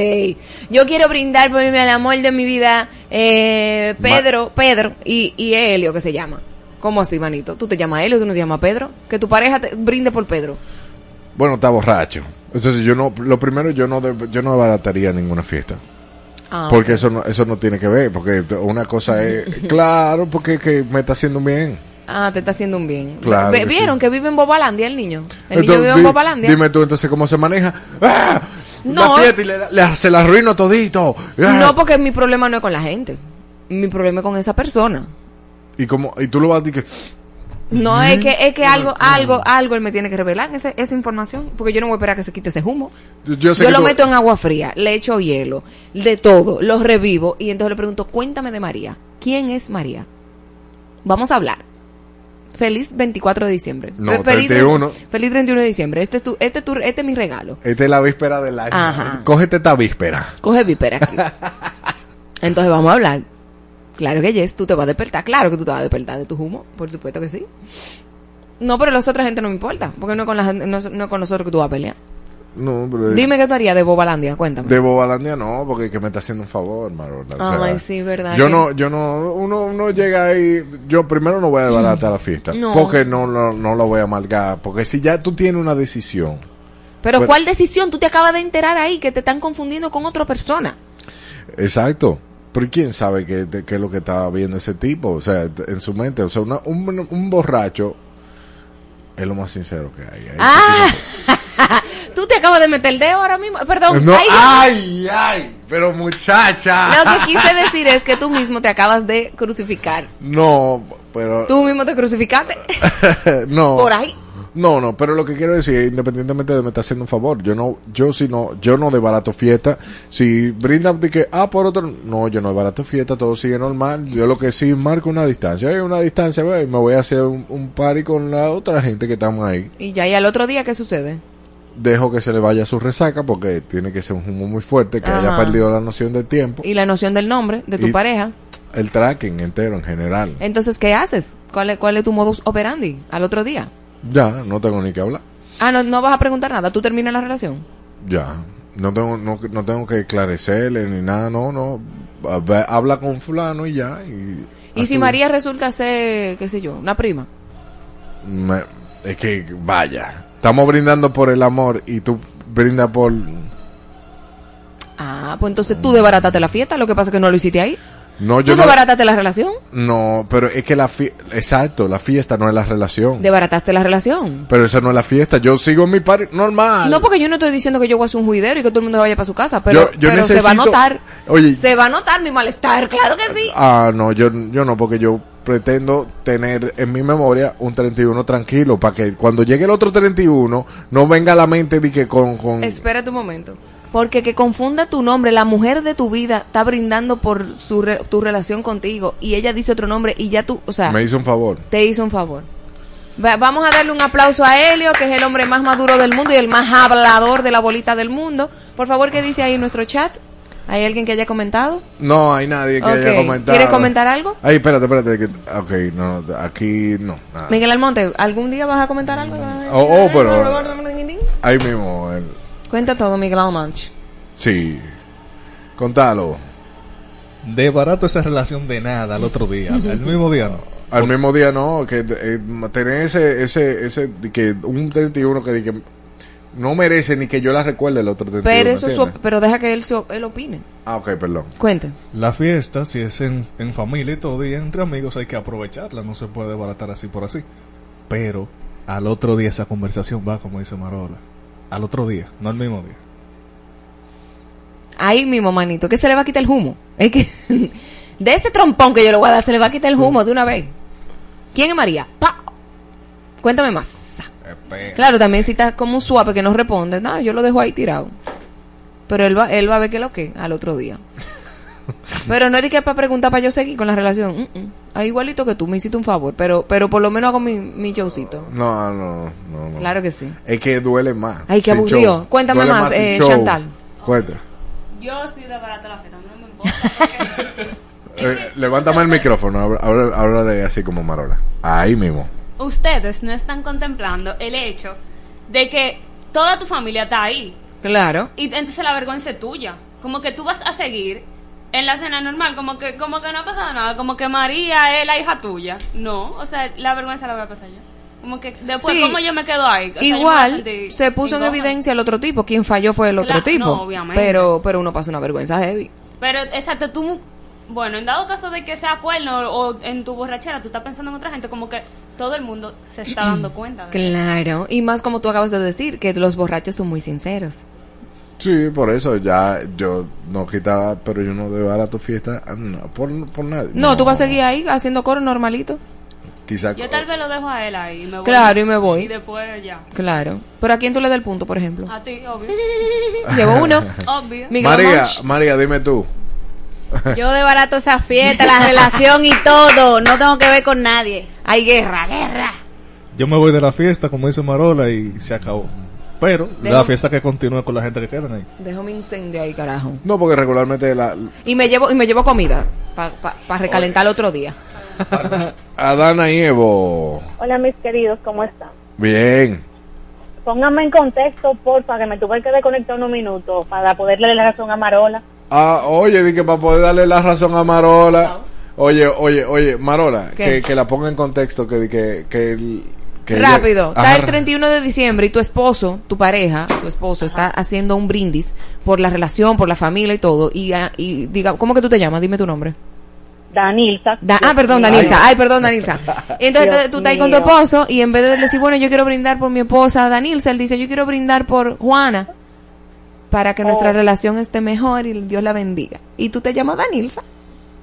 Yo quiero brindar por el amor de mi vida, eh, Pedro, Pedro y, y Helio, que se llama. ¿Cómo así, manito? ¿Tú te llamas Helio, tú no te llamas Pedro? Que tu pareja te brinde por Pedro. yo... Bueno, está borracho. Entonces yo no... Lo primero, yo no, yo no abarataría ninguna fiesta. Ah, porque eso no, eso no tiene que ver. Porque una cosa es... claro, porque que me está haciendo bien. Ah, te está haciendo un bien. Claro Ve- que ¿Vieron que vive en Bobalandia el niño? El niño vive en di- Bobalandia. Dime tú entonces cómo se maneja. ¡Ah! No. La y le, le- se la arruino todito. ¡Ah! No, porque mi problema no es con la gente. Mi problema es con esa persona. Y como y tú lo vas a decir que No, es que, es que algo, algo, algo él me tiene que revelar ese- esa información. Porque yo no voy a esperar que se quite ese humo. yo Yo, sé que lo tú- meto en agua fría, le echo hielo, de todo, lo revivo y entonces le pregunto, cuéntame de María. ¿Quién es María? Vamos a hablar. Feliz 24 de diciembre. No, Fe- feliz, 31. Feliz 31 de diciembre. Este es tu, este es tu- este es mi regalo. Esta es la víspera del año. Ajá. Cógete esta víspera. Coge vípera aquí. Entonces vamos a hablar. Claro que yes, tú te vas a despertar. Claro que tú te vas a despertar de tu humo. Por supuesto que sí. No, pero las otras gente no me importa. Porque no es con, la, no, no es con nosotros que tú vas a pelear. No, pero es- Dime qué tú harías de Bobalandia. Cuéntame. de Bobalandia no, porque que me está haciendo un favor. O sea, Ay, sí, verdad. Yo que- no, yo no, uno, uno llega ahí, yo primero no voy a desbaratar la fiesta, No. porque no, no, no lo voy a amargar, porque si ya tú tienes una decisión, Pero Pero- ¿cuál decisión? Tú te acabas de enterar ahí que te están confundiendo con otra persona. Exacto. Pero ¿quién sabe qué, qué es lo que estaba viendo ese tipo? O sea, en su mente. O sea, una- un, un borracho es lo más sincero que hay. Ah, tú te acabas de meter el dedo ahora mismo. Perdón. No, Ay, ay, ay, pero muchacha. Lo que quise decir es que tú mismo te acabas de crucificar. No, pero... Tú mismo te crucificaste. no. Por ahí. No, no, pero lo que quiero decir, independientemente de me está haciendo un favor, yo no, yo si no, yo no de barato fiesta, si brindan de que, ah, por otro, no, yo no de barato fiesta, todo sigue normal, yo lo que sí marco una distancia, hay una distancia, me voy a hacer un, un party con la otra gente que estamos ahí, Y ya, y al otro día, ¿qué sucede? Dejo que se le vaya su resaca porque tiene que ser un humo muy fuerte, que haya perdido la noción del tiempo, Y la noción del nombre de tu Y- pareja. el tracking entero en general, Entonces, ¿qué haces? ¿Cuál es, cuál es tu modus operandi al otro día? ya, no tengo ni que hablar. Ah, no, no vas a preguntar nada. ¿Tú terminas la relación? Ya. No tengo, no, no tengo que esclarecerle ni nada, no, no. Habla con fulano y ya. Y, ¿Y si. María resulta ser, qué sé yo, una prima? Me- es que, vaya. Estamos brindando por el amor y tú brindas por... Ah, pues entonces tú desbarataste la fiesta. Lo que pasa es que no lo hiciste ahí. No, ¿Tú yo no... desbarataste la relación? No, pero es que la fiesta... Exacto, la fiesta no es la relación. Desbarataste la relación. Pero esa no es la fiesta. Yo sigo en mi par normal. No, porque yo no estoy diciendo que yo voy a hacer un juidero y que todo el mundo vaya para su casa, pero, Yo- yo pero se va a necesito- notar. Oye. Se va a notar mi malestar, claro que sí. Ah, no, yo, yo no, porque yo pretendo tener en mi memoria un 31 tranquilo, para que cuando llegue el otro 31 no venga a la mente de que con... con Espérate un momento. Porque que confunda tu nombre, la mujer de tu vida está brindando por su re- tu relación contigo y ella dice otro nombre y ya tú, o sea, me hizo un favor. te hizo un favor. Va- vamos a darle un aplauso a Helio, que es el hombre más maduro del mundo y el más hablador de la bolita del mundo. Por favor, ¿qué dice ahí en nuestro chat? ¿Hay alguien que haya comentado? No, hay nadie que haya comentado. ¿Quieres comentar algo? Ay, espérate, espérate. Que, ok, no, aquí no. nada. Miguel Almonte, ¿algún día vas a comentar algo? Oh, oh, pero ahí mismo. el- Cuenta todo, Miguel Almonte. sí. Contalo. De barato esa relación de nada al otro día. Al mismo día no. Al mismo día no, que eh, tener ese, ese, ese, que un 31 que, que no merece ni que yo la recuerde el otro 31. Pero eso es su- ¿entiendes? pero deja que él, se- él opine. Ah, ok, perdón. Cuente. La fiesta, si es en, en familia y todo, y entre amigos hay que aprovecharla. No se puede baratar así por así. Pero al otro día esa conversación va, como dice Marola. Al otro día, no al mismo día. Ahí mismo, manito, que se le va a quitar el humo. Es que de ese trompón que yo le voy a dar, se le va a quitar el humo de una vez. ¿Quién es María? Pa. Cuéntame más. Claro, también si está como un suave que no responde, no, yo lo dejo ahí tirado. Pero él va, él va a ver qué lo que al otro día. Pero no es de que para preguntar para yo seguir con la relación. Mm, mm. Ah, igualito que tú, me hiciste un favor. Pero, pero por lo menos hago mi, mi showcito. No, no, no, no. Claro que sí. Es que duele más. Ay, qué aburrido. show. Cuéntame Duele más, eh, show. Chantal. Cuenta. Yo soy de barato la fiesta, no me importa. Eh, levántame el micrófono, habla- habla- háblale así como Marola. Ahí mismo. Ustedes no están contemplando el hecho de que toda tu familia está ahí. Claro. Y entonces la vergüenza es tuya. Como que tú vas a seguir en la cena normal, como que como que no ha pasado nada, como que María es la hija tuya. No, o sea, la vergüenza la voy a pasar yo. Como que después, Sí. ¿cómo yo me quedo ahí? O sea, Igual se puso en evidencia el otro tipo. Quien falló fue el otro Claro, tipo. no, obviamente. Pero, pero uno pasa una vergüenza heavy. Pero, exacto, tú, bueno, en dado caso de que sea cuerno o en tu borrachera, tú estás pensando en otra gente, como que todo el mundo se está dando cuenta. Claro. Y más como tú acabas de decir, que los borrachos son muy sinceros. Sí, por eso ya yo no quitaba, pero yo no debo a tu fiesta ah, no, por, por nadie. No, tú vas a seguir ahí haciendo coro normalito. Quizá Yo tal vez lo dejo a él ahí. y me voy. Claro, y me voy. Y después ya. Claro. Pero ¿a quién tú le das el punto, por ejemplo? A ti, obvio. Llevo uno. Obvio. Miguel María, Monch. María, dime tú. Yo de barato esa fiesta, la relación y todo. No tengo que ver con nadie. Hay guerra, guerra. Yo me voy de la fiesta, como dice Marola, y se acabó. Pero Dejo- la fiesta que continúe con la gente que quedan ahí. Dejo mi incendio ahí, carajo. No, porque regularmente la, Y me llevo, y me llevo comida para recalentar el otro día. Adana y Evo. Hola mis queridos, ¿cómo están? Bien. Pónganme en contexto, porfa, que me tuve que desconectar unos minutos para poderle dar la razón a Marola. Ah, oye, di que para poder darle la razón a Marola. Oye, oye, oye, Marola, que, que la ponga en contexto, que, que, que, el- que ella- Rápido, está Ajá. el 31 de diciembre y tu esposo, tu pareja, tu esposo está haciendo un brindis por la relación, por la familia y todo. Y, ah, y diga, ¿cómo que tú te llamas? Dime tu nombre. Danilza. Da- ah, perdón. Danilza. Ay, perdón, Danilza. Entonces Dios tú estás ahí con tu esposo y en vez de decir, bueno, yo quiero brindar por mi esposa Danilza, él dice, yo quiero brindar por Juana para que nuestra Oh. relación esté mejor y Dios la bendiga. Y tú te llamas Danilza,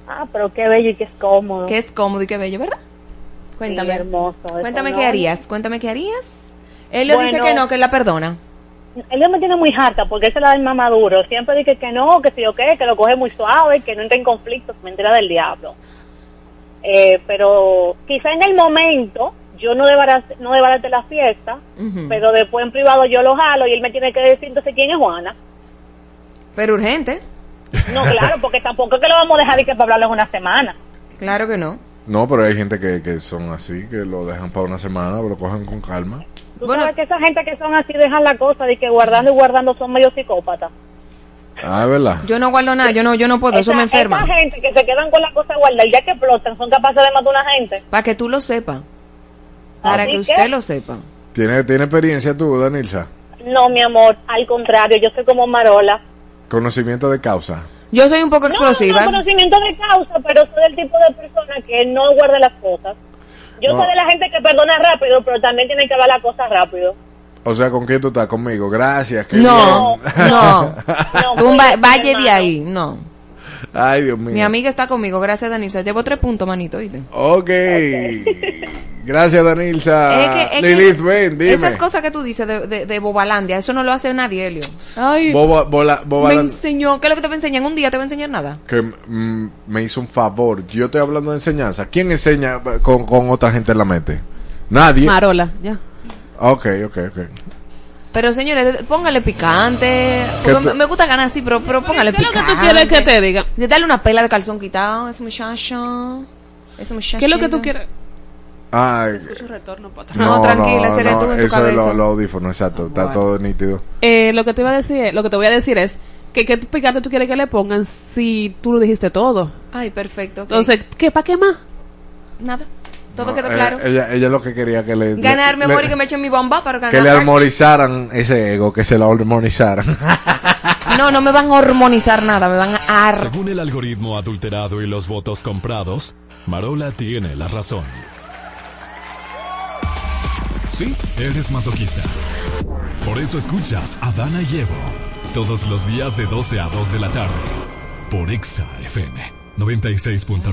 Ah, pero qué bello y qué es cómodo. que es cómodo y qué bello, ¿verdad? Cuéntame. Sí, hermoso. Cuéntame no. qué harías, cuéntame qué harías. Él le dice que no, que él la perdona. Él me tiene muy harta porque él se la da el más maduro. Siempre dice que no, que si yo qué, que lo coge muy suave, que no entra en conflictos, mentira del diablo. Eh, pero quizá en el momento yo no debarate, no debarate la fiesta, pero después en privado yo lo jalo y él me tiene que decir entonces quién es Juana. Pero urgente. No, claro, porque tampoco es que lo vamos a dejar y que para hablarlo en una semana. Claro que no. No, pero hay gente que, que son así, que lo dejan para una semana, pero lo cogen con calma. Tú sabes que esa gente que son así dejan la cosa de que guardando y guardando son medio psicópatas. Ah, es verdad. Yo no guardo nada, yo no, yo no puedo, eso Esa- me enferma. Esa gente que se quedan con la cosa guardada y ya que explotan son capaces de matar a una gente. Para que tú lo sepas. Para Así que que- usted lo sepa. ¿Tiene, ¿Tiene experiencia tú, Danilza? No, mi amor, al contrario, yo soy como Marola. Conocimiento de causa. Yo soy un poco explosiva. No, no, conocimiento de causa, pero soy del tipo de persona que no guarda las cosas. Yo No. soy de la gente que perdona rápido, pero también tiene que ver las cosas rápido. O sea, ¿con quién tú estás? Conmigo. Gracias. qué No, bien. no. Tú un va- vaya de ahí, no. Ay, Dios mío. Mi amiga está conmigo, gracias Danilza. Llevo tres puntos, manito, ¿oíste? Ok. Gracias, Danilza. Es que- es que Lilith, ven, dime. Esas cosas que tú dices de, de, de Bobalandia, eso no lo hace nadie, Helio. Ay, Boba, bola, me enseñó. ¿Qué es lo que te va a enseñar? ¿En un día te va a enseñar nada? que mm, me hizo un favor. Yo estoy hablando de enseñanza. ¿Quién enseña con, con otra gente en la mente? Nadie. Marola, ya. Ok, ok, ok. Pero señores, póngale picante. ¿Qué Porque me, me gusta ganar así, pero, pero póngale ¿Qué es lo picante. que tú quieres que te diga? De darle una pela de calzón quitado a ese muchacho. Ese muchacho. ¿Qué es lo que tú quieres? Ay, Escucho un retorno para atrás. No, tranquila, seré tú en tu eso es cabeza. lo- los audífonos, exacto. Está todo nítido. Eh, lo que te iba a decir, lo que te voy a decir es que qué picante tú quieres que le pongan si tú lo dijiste todo. Ay, perfecto. ok. Entonces, ¿qué para qué más? Nada. Todo No, quedó eh, claro. Ella, ella lo que quería que le. ganar, mi le- amor, y que me echen mi bomba para ganar. que le armonizaran ese ego, que se lo armonizaran. No, no me van a hormonizar nada, me van a ar. Según el algoritmo adulterado y los votos comprados, Marola tiene la razón. Sí, eres masoquista. Por eso escuchas a Dana y Evo todos los días de 12 a 2 de la tarde por Exa FM 96.9.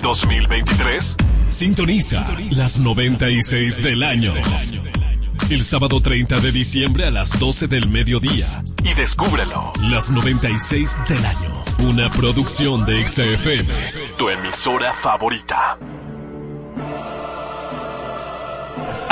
definieron el 2023? Sintoniza las 96 del año. El sábado 30 de diciembre a las 12 del mediodía. Y descúbrelo. Las 96 del año. Una producción de XFM. Tu emisora favorita.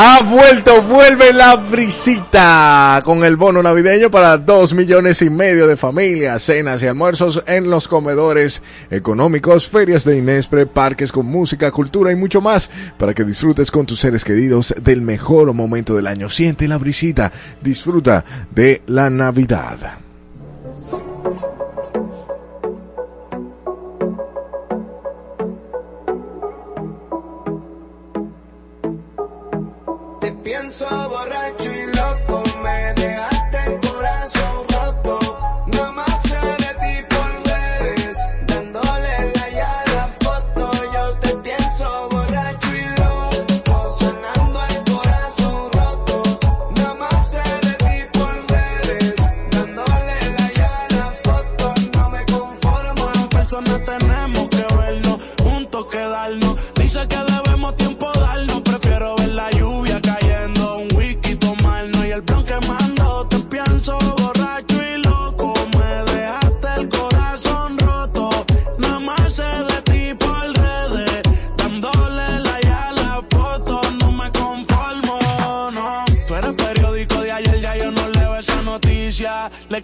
Ha vuelto, vuelve la brisita con el bono navideño para dos millones y medio de familias, cenas y almuerzos en los comedores económicos, ferias de Inespre, parques con música, cultura y mucho más para que disfrutes con tus seres queridos del mejor momento del año. Siente la brisita, disfruta de la Navidad. Te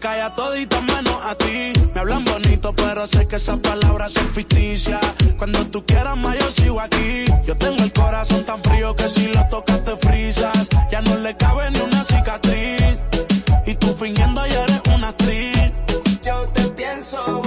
cae a todita menos a ti. Me hablan bonito, pero sé que esas palabras son ficticias. Cuando tú quieras más, yo sigo aquí. Yo tengo el corazón tan frío que si lo tocas te frisas. Ya no le cabe ni una cicatriz. Y tú fingiendo ya eres una actriz. Yo te pienso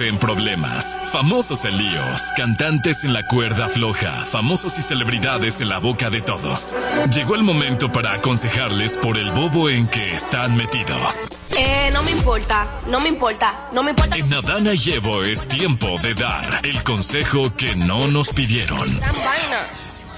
En problemas, famosos en líos, cantantes en la cuerda floja, famosos y celebridades en la boca de todos. Llegó el momento para aconsejarles por el bobo en que están metidos. Eh, no me importa, no me importa, no me importa. En Adana y Evo es tiempo de dar el consejo que no nos pidieron.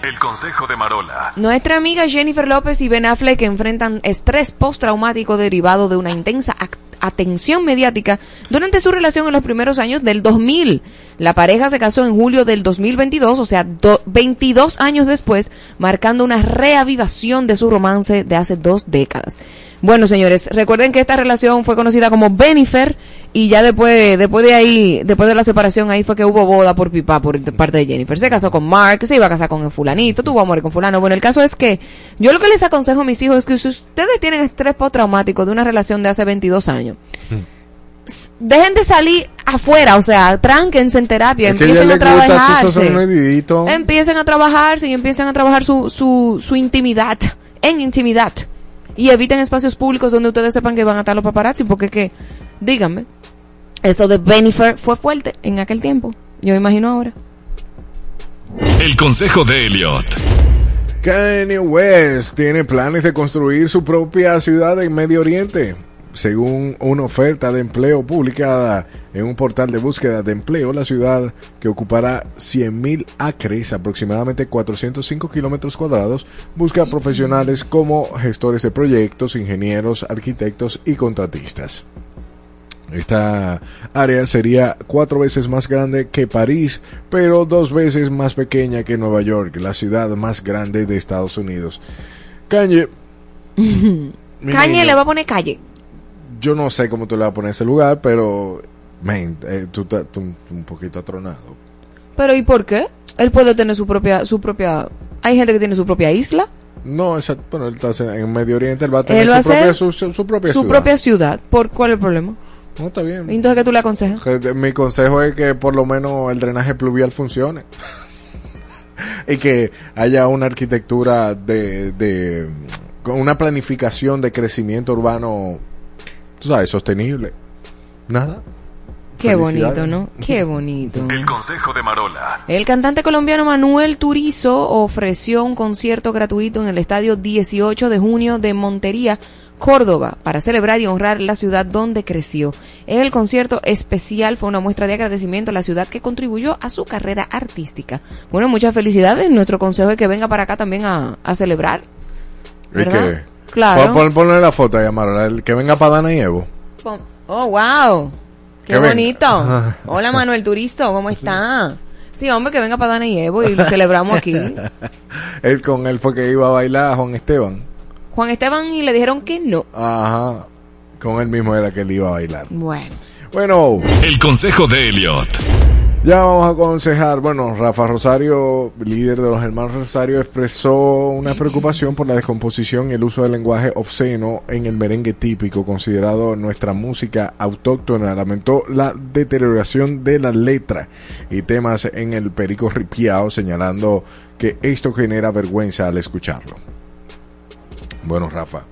El consejo de Marola. Nuestra amiga Jennifer López y Ben Affleck enfrentan estrés postraumático derivado de una intensa ac- atención mediática durante su relación en los primeros años del 2000. La pareja se casó en julio del 2022, o sea, do- 22 años después, marcando una reavivación de su romance de hace dos décadas. Bueno, señores, recuerden que esta relación fue conocida como Benifer y ya después, después de ahí, después de la separación, ahí fue que hubo boda por pipa por parte de Jennifer. Se casó con Mark, se iba a casar con el fulanito, tuvo amor con fulano. Bueno, el caso es que yo lo que les aconsejo a mis hijos es que si ustedes tienen estrés postraumático de una relación de hace 22 años, dejen de salir afuera, o sea, tránquense en terapia, Es empiecen a trabajarse. Empiecen a trabajarse y empiecen a trabajar su, su, su intimidad, en intimidad. Y eviten espacios públicos donde ustedes sepan que van a estar los paparazzi, porque que, díganme, eso de Benifer fue fuerte en aquel tiempo. Yo me imagino ahora. El consejo de Elliot. Kanye West tiene planes de construir su propia ciudad en Medio Oriente. Según una oferta de empleo publicada en un portal de búsqueda de empleo, la ciudad, que ocupará 100.000 acres, aproximadamente 405 kilómetros cuadrados, busca profesionales como gestores de proyectos, ingenieros, arquitectos y contratistas. Esta área sería cuatro veces más grande que París, pero dos veces más pequeña que Nueva York, la ciudad más grande de Estados Unidos. Kanye, niño, le va a poner calle. Yo no sé cómo tú le vas a poner ese lugar, pero man, eh, tú estás un, poquito atronado. Pero ¿y por qué? Él puede tener su propia, su propia, hay gente que tiene su propia isla, No, exacto, bueno, él está en Medio Oriente, él va a tener va su, a propia, su, su- propia su ciudad. propia ciudad. ¿Por cuál es el problema? No, está bien. Entonces, ¿qué tú le aconsejas? Mi consejo es que por lo menos el drenaje pluvial funcione. y que haya una arquitectura de, de con una planificación de crecimiento urbano, tú sabes, sostenible. Nada. Qué bonito. ¿no? Qué bonito. El consejo de Marola. El cantante colombiano Manuel Turizo ofreció un concierto gratuito en el estadio 18 de junio de Montería, Córdoba, para celebrar y honrar la ciudad donde creció. El concierto especial fue una muestra de agradecimiento a la ciudad que contribuyó a su carrera artística. Bueno, muchas felicidades. Nuestro consejo es que venga para acá también a, a celebrar. ¿Verdad? Claro. Pon, pon- ponle la foto ahí, Amarola. El que venga para Dana y Evo. Pon- Oh, wow. Qué Que venga. bonito. Ajá. Hola, Manuel Turizo, ¿cómo está? Sí, hombre, que venga para Dana y Evo y lo celebramos aquí. Él con él fue que iba a bailar a Juan Esteban. Juan Esteban y le dijeron que no. Ajá. Con él mismo era que él iba a bailar. Bueno. Bueno. El consejo de Elliot. Ya vamos a aconsejar, bueno, Rafa Rosario, líder de los hermanos Rosario, expresó una preocupación por la descomposición y el uso del lenguaje obsceno en el merengue típico, considerado nuestra música autóctona. Lamentó la deterioración de la letra y temas en el perico ripiao, señalando que esto genera vergüenza al escucharlo. Bueno, Rafa,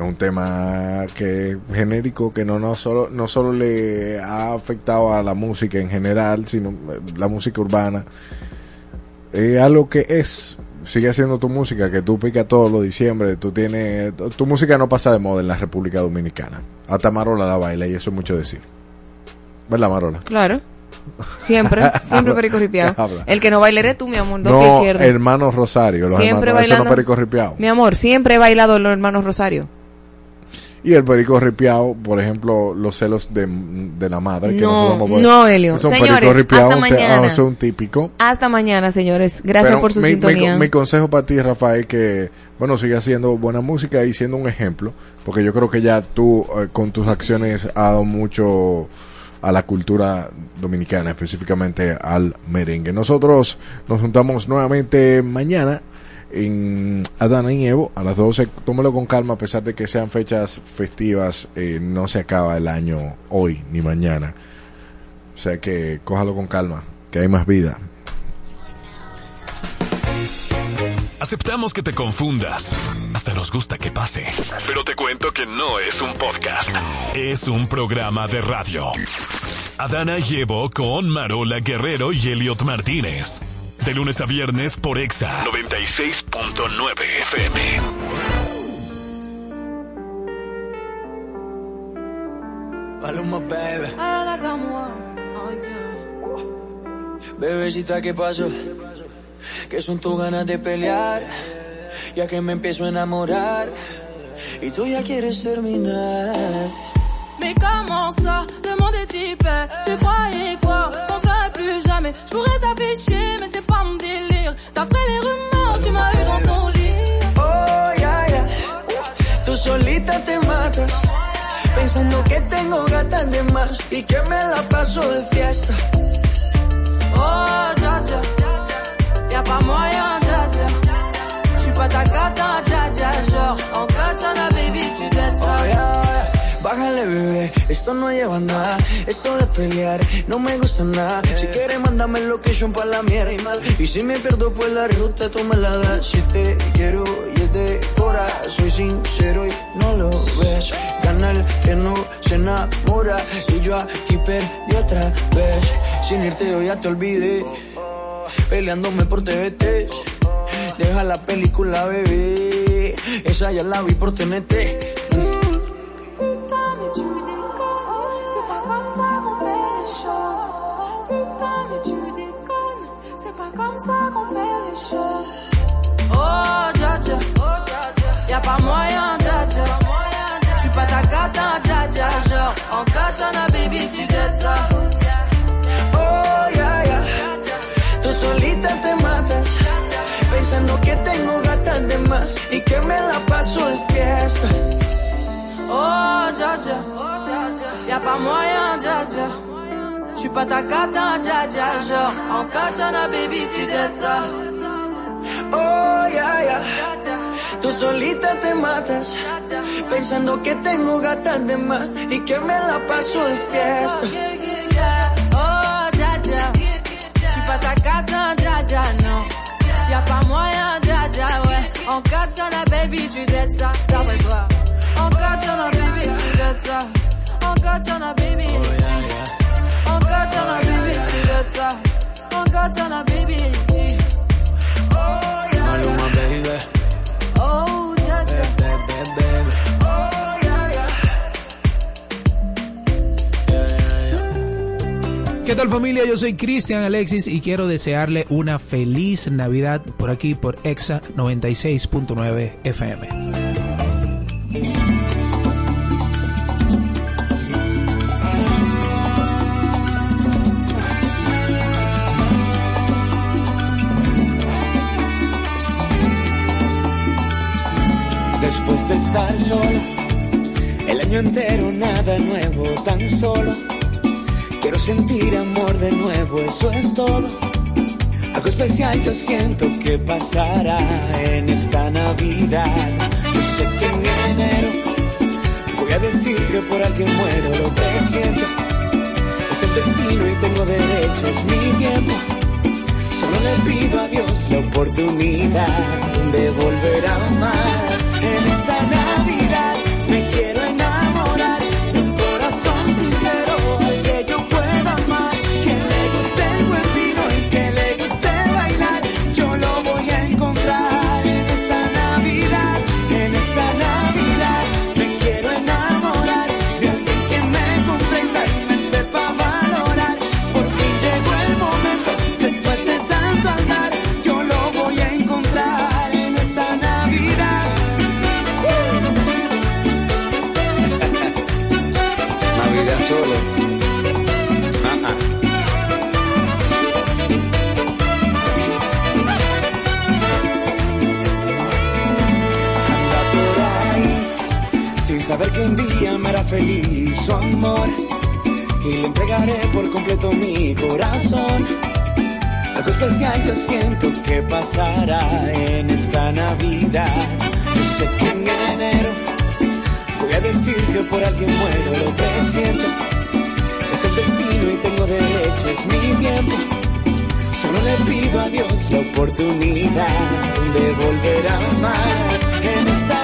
es un tema que genérico que no, no solo no solo le ha afectado a la música en general sino eh, la música urbana es algo que es sigue haciendo tu música que tú picas todos los diciembre tú tienes tu, música no pasa de moda en la República Dominicana hasta Marola la baila y eso es mucho decir ¿verdad Marola? Claro. Siempre, siempre perico. Habla. El que no baile eres tú, mi amor, dos no hermanos Rosario los Siempre hermanos, eso no bailando. perico Mi amor, siempre he bailado los hermanos Rosario. Y el perico ripiao, por ejemplo, los celos de, de la madre. Que No, nosotros vamos a no, Helio. Un Señores, perico ripiao, hasta mañana. ah, eso es un típico. Hasta mañana, señores. Gracias Pero por su mi, mi- sintonía. mi consejo para ti, Rafael, que, bueno, sigue haciendo buena música y siendo un ejemplo, porque yo creo que ya tú, eh, con tus acciones, has dado mucho a la cultura dominicana, específicamente al merengue. Nosotros nos juntamos nuevamente mañana en Adana y Evo a las 12. Tómelo con calma, a pesar de que sean fechas festivas, eh, no se acaba el año hoy ni mañana. O sea que cójalo con calma, que hay más vida. Aceptamos que te confundas. Hasta nos gusta que pase. Pero te cuento que no es un podcast. Es un programa de radio. Adana llevo con Marola Guerrero y Elliot Martínez. De lunes a viernes por Exa 96.9 FM. Paloma, baby. Bebecita, ¿qué pasó? Que son tus ganas de pelear, ya que me empiezo a enamorar y tú ya quieres terminar. Mais comment ça, le monde est type Tu croyais quoi jamais. Je pourrais t'afficher mais c'est pas mon délire. D'après les rumeurs tu m'as eu dans ton lit. Oh, ya, ya. Tú solita te matas, pensando que tengo gatas de más y que me la paso de fiesta. Oh dja dja Y'a pas moyen dja dja J'suis pas ta cata dja dja Genre en katana baby tu ça Oh, ya, Bájale, bebé, esto no lleva nada. Esto de pelear no me gusta nada. Si quieres, mándame location pa' la mierda. Y si me pierdo por la ruta, tú me la das. Si te quiero y es de cora, soy sincero y no lo ves. Gana el que no se enamora. Y yo aquí perdí otra vez. Sin irte, yo ya te olvidé. Peleándome por TVT. Deja la película, bebé. Esa ya la vi por TNT. Comme ça qu'on fait les choses. Oh dja dja. Y'a pas moyen dja dja. J'suis pas ta cata dja dja. Genre en katana baby tu dettes ça. Oh, ya, ya. Tú solita te matas, pensando que tengo gatas de más y que me la paso de fiesta. Oh dja dja. Y'a pas moyen dja dja J'suis pas ta cata dja dja Genre en katana baby tu ça Oh, ya, ya. Tú solita te matas, pensando que tengo gatas de más y que me la paso de fiesta. Oh, dja dja. J'suis pas ta cata, dja dja, non. Y'a pas moyen, dja dja, ouais. En katana, baby, tu ça, d'après toi. En katana, baby, tu ça. En katana, baby. Encore baby. Maluma, baby. Oh. Baby, baby. ¿Qué tal familia? Yo soy Cristian Alexis y quiero desearle una feliz Navidad por aquí por Exa 96.9 FM. Estar sola, el año entero nada nuevo, tan solo. Quiero sentir amor de nuevo, eso es todo. Algo especial yo siento que pasará en esta Navidad. Yo sé que en enero voy a decir que por alguien muero, lo que siento. Es el destino y tengo derecho, es mi tiempo. Solo le pido a Dios la oportunidad de volver a amar. En esta saber que un día me hará feliz su amor. Y le entregaré por completo mi corazón. Algo especial yo siento que pasará en esta Navidad. Yo sé que en enero voy a decir que por alguien muero lo que siento. Es el destino y tengo derecho, es mi tiempo. Solo le pido a Dios la oportunidad de volver a amar. En esta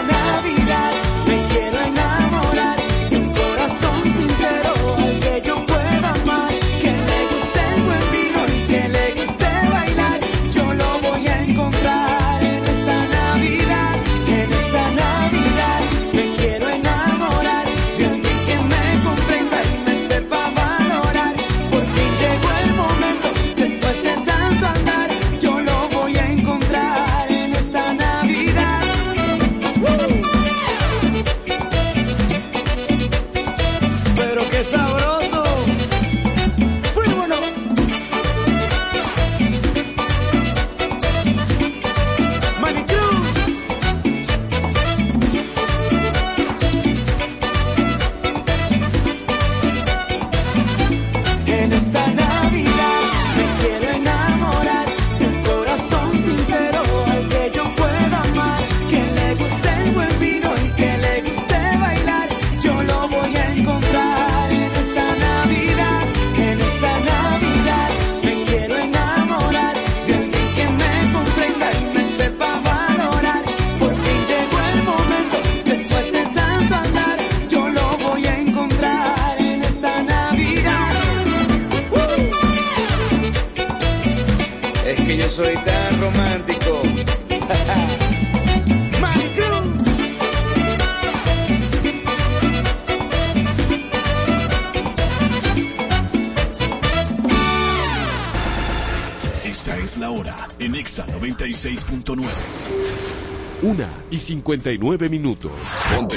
y 59 minutos. Ponte.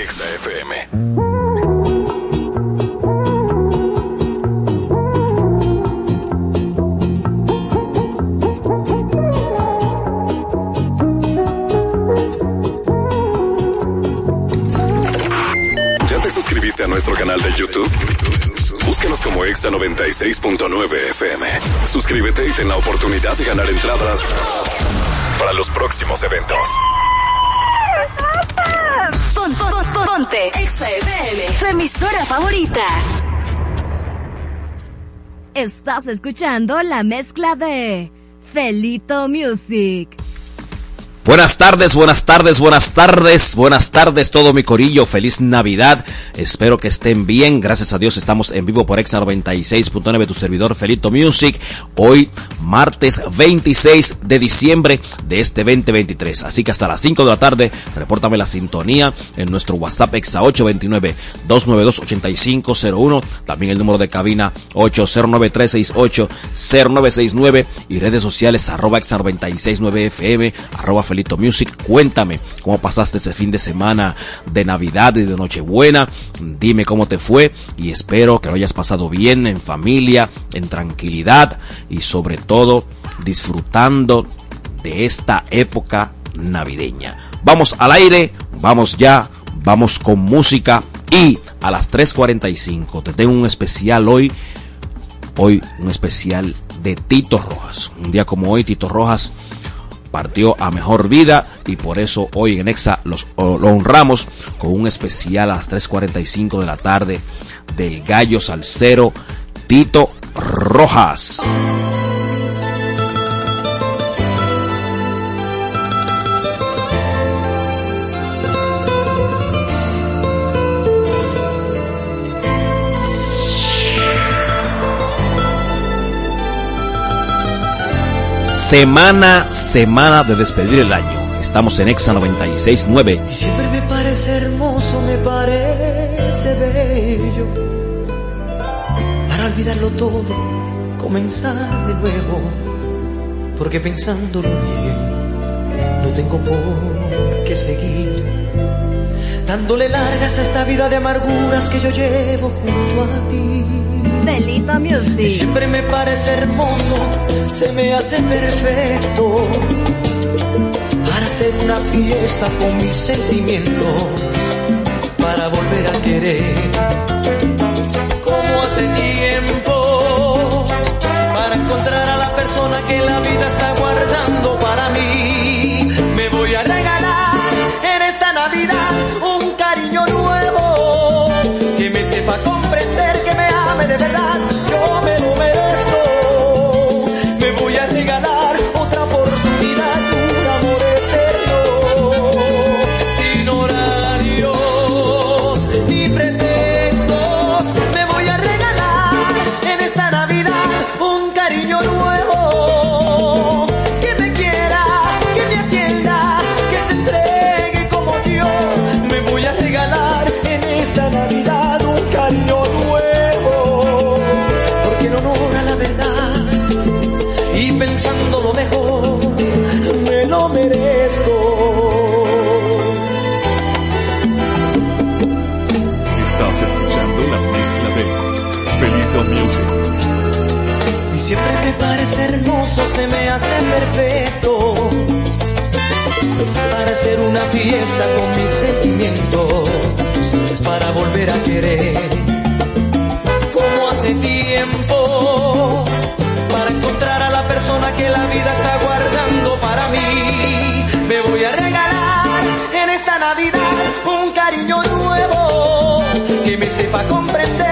Exa FM. ¿Ya te suscribiste a nuestro canal de YouTube? Búscanos como Exa 96.9 FM. Suscríbete y ten la oportunidad de ganar entradas para los próximos eventos. Pon- pon- pon- ponte Exa FM, tu emisora favorita. Estás escuchando la mezcla de Felito Music. Buenas tardes, buenas tardes, buenas tardes, buenas tardes todo mi corillo, feliz Navidad, espero que estén bien, gracias a Dios estamos en vivo por Exa 96.9, tu servidor Felito Music, hoy martes 26 de diciembre de este 2023, así que hasta las 5 de la tarde, repórtame la sintonía en nuestro WhatsApp Exa 829-292-8501, también el número de cabina 809-368-0969 y redes sociales arroba Exa 969 FM, arroba Felito Music. Cuéntame cómo pasaste este fin de semana de Navidad y de Nochebuena. Dime cómo te fue y espero que lo hayas pasado bien en familia, en tranquilidad y sobre todo disfrutando de esta época navideña. Vamos al aire, vamos ya, vamos con música y a las 3.45 te tengo un especial hoy, hoy un especial de Tito Rojas. Un día como hoy, Tito Rojas partió a mejor vida y por eso hoy en Exa los, lo honramos con un especial a las 3.45 de la tarde del gallo salsero Tito Rojas. Semana, semana de despedir el año. Estamos en Exa 96.9. Siempre me parece hermoso, me parece bello. Para olvidarlo todo, comenzar de nuevo. Porque pensándolo bien, no tengo por qué seguir. Dándole largas a esta vida de amarguras que yo llevo junto a ti. Felito Y Music. siempre me parece hermoso, se me hace perfecto para hacer una fiesta con mis sentimientos, para volver a querer como hace tiempo, para encontrar a la persona que la vida está hermoso, se me hace perfecto. Para hacer una fiesta con mis sentimientos, para volver a querer. Como hace tiempo, para encontrar a la persona que la vida está guardando para mí. Me voy a regalar en esta Navidad un cariño nuevo que me sepa comprender,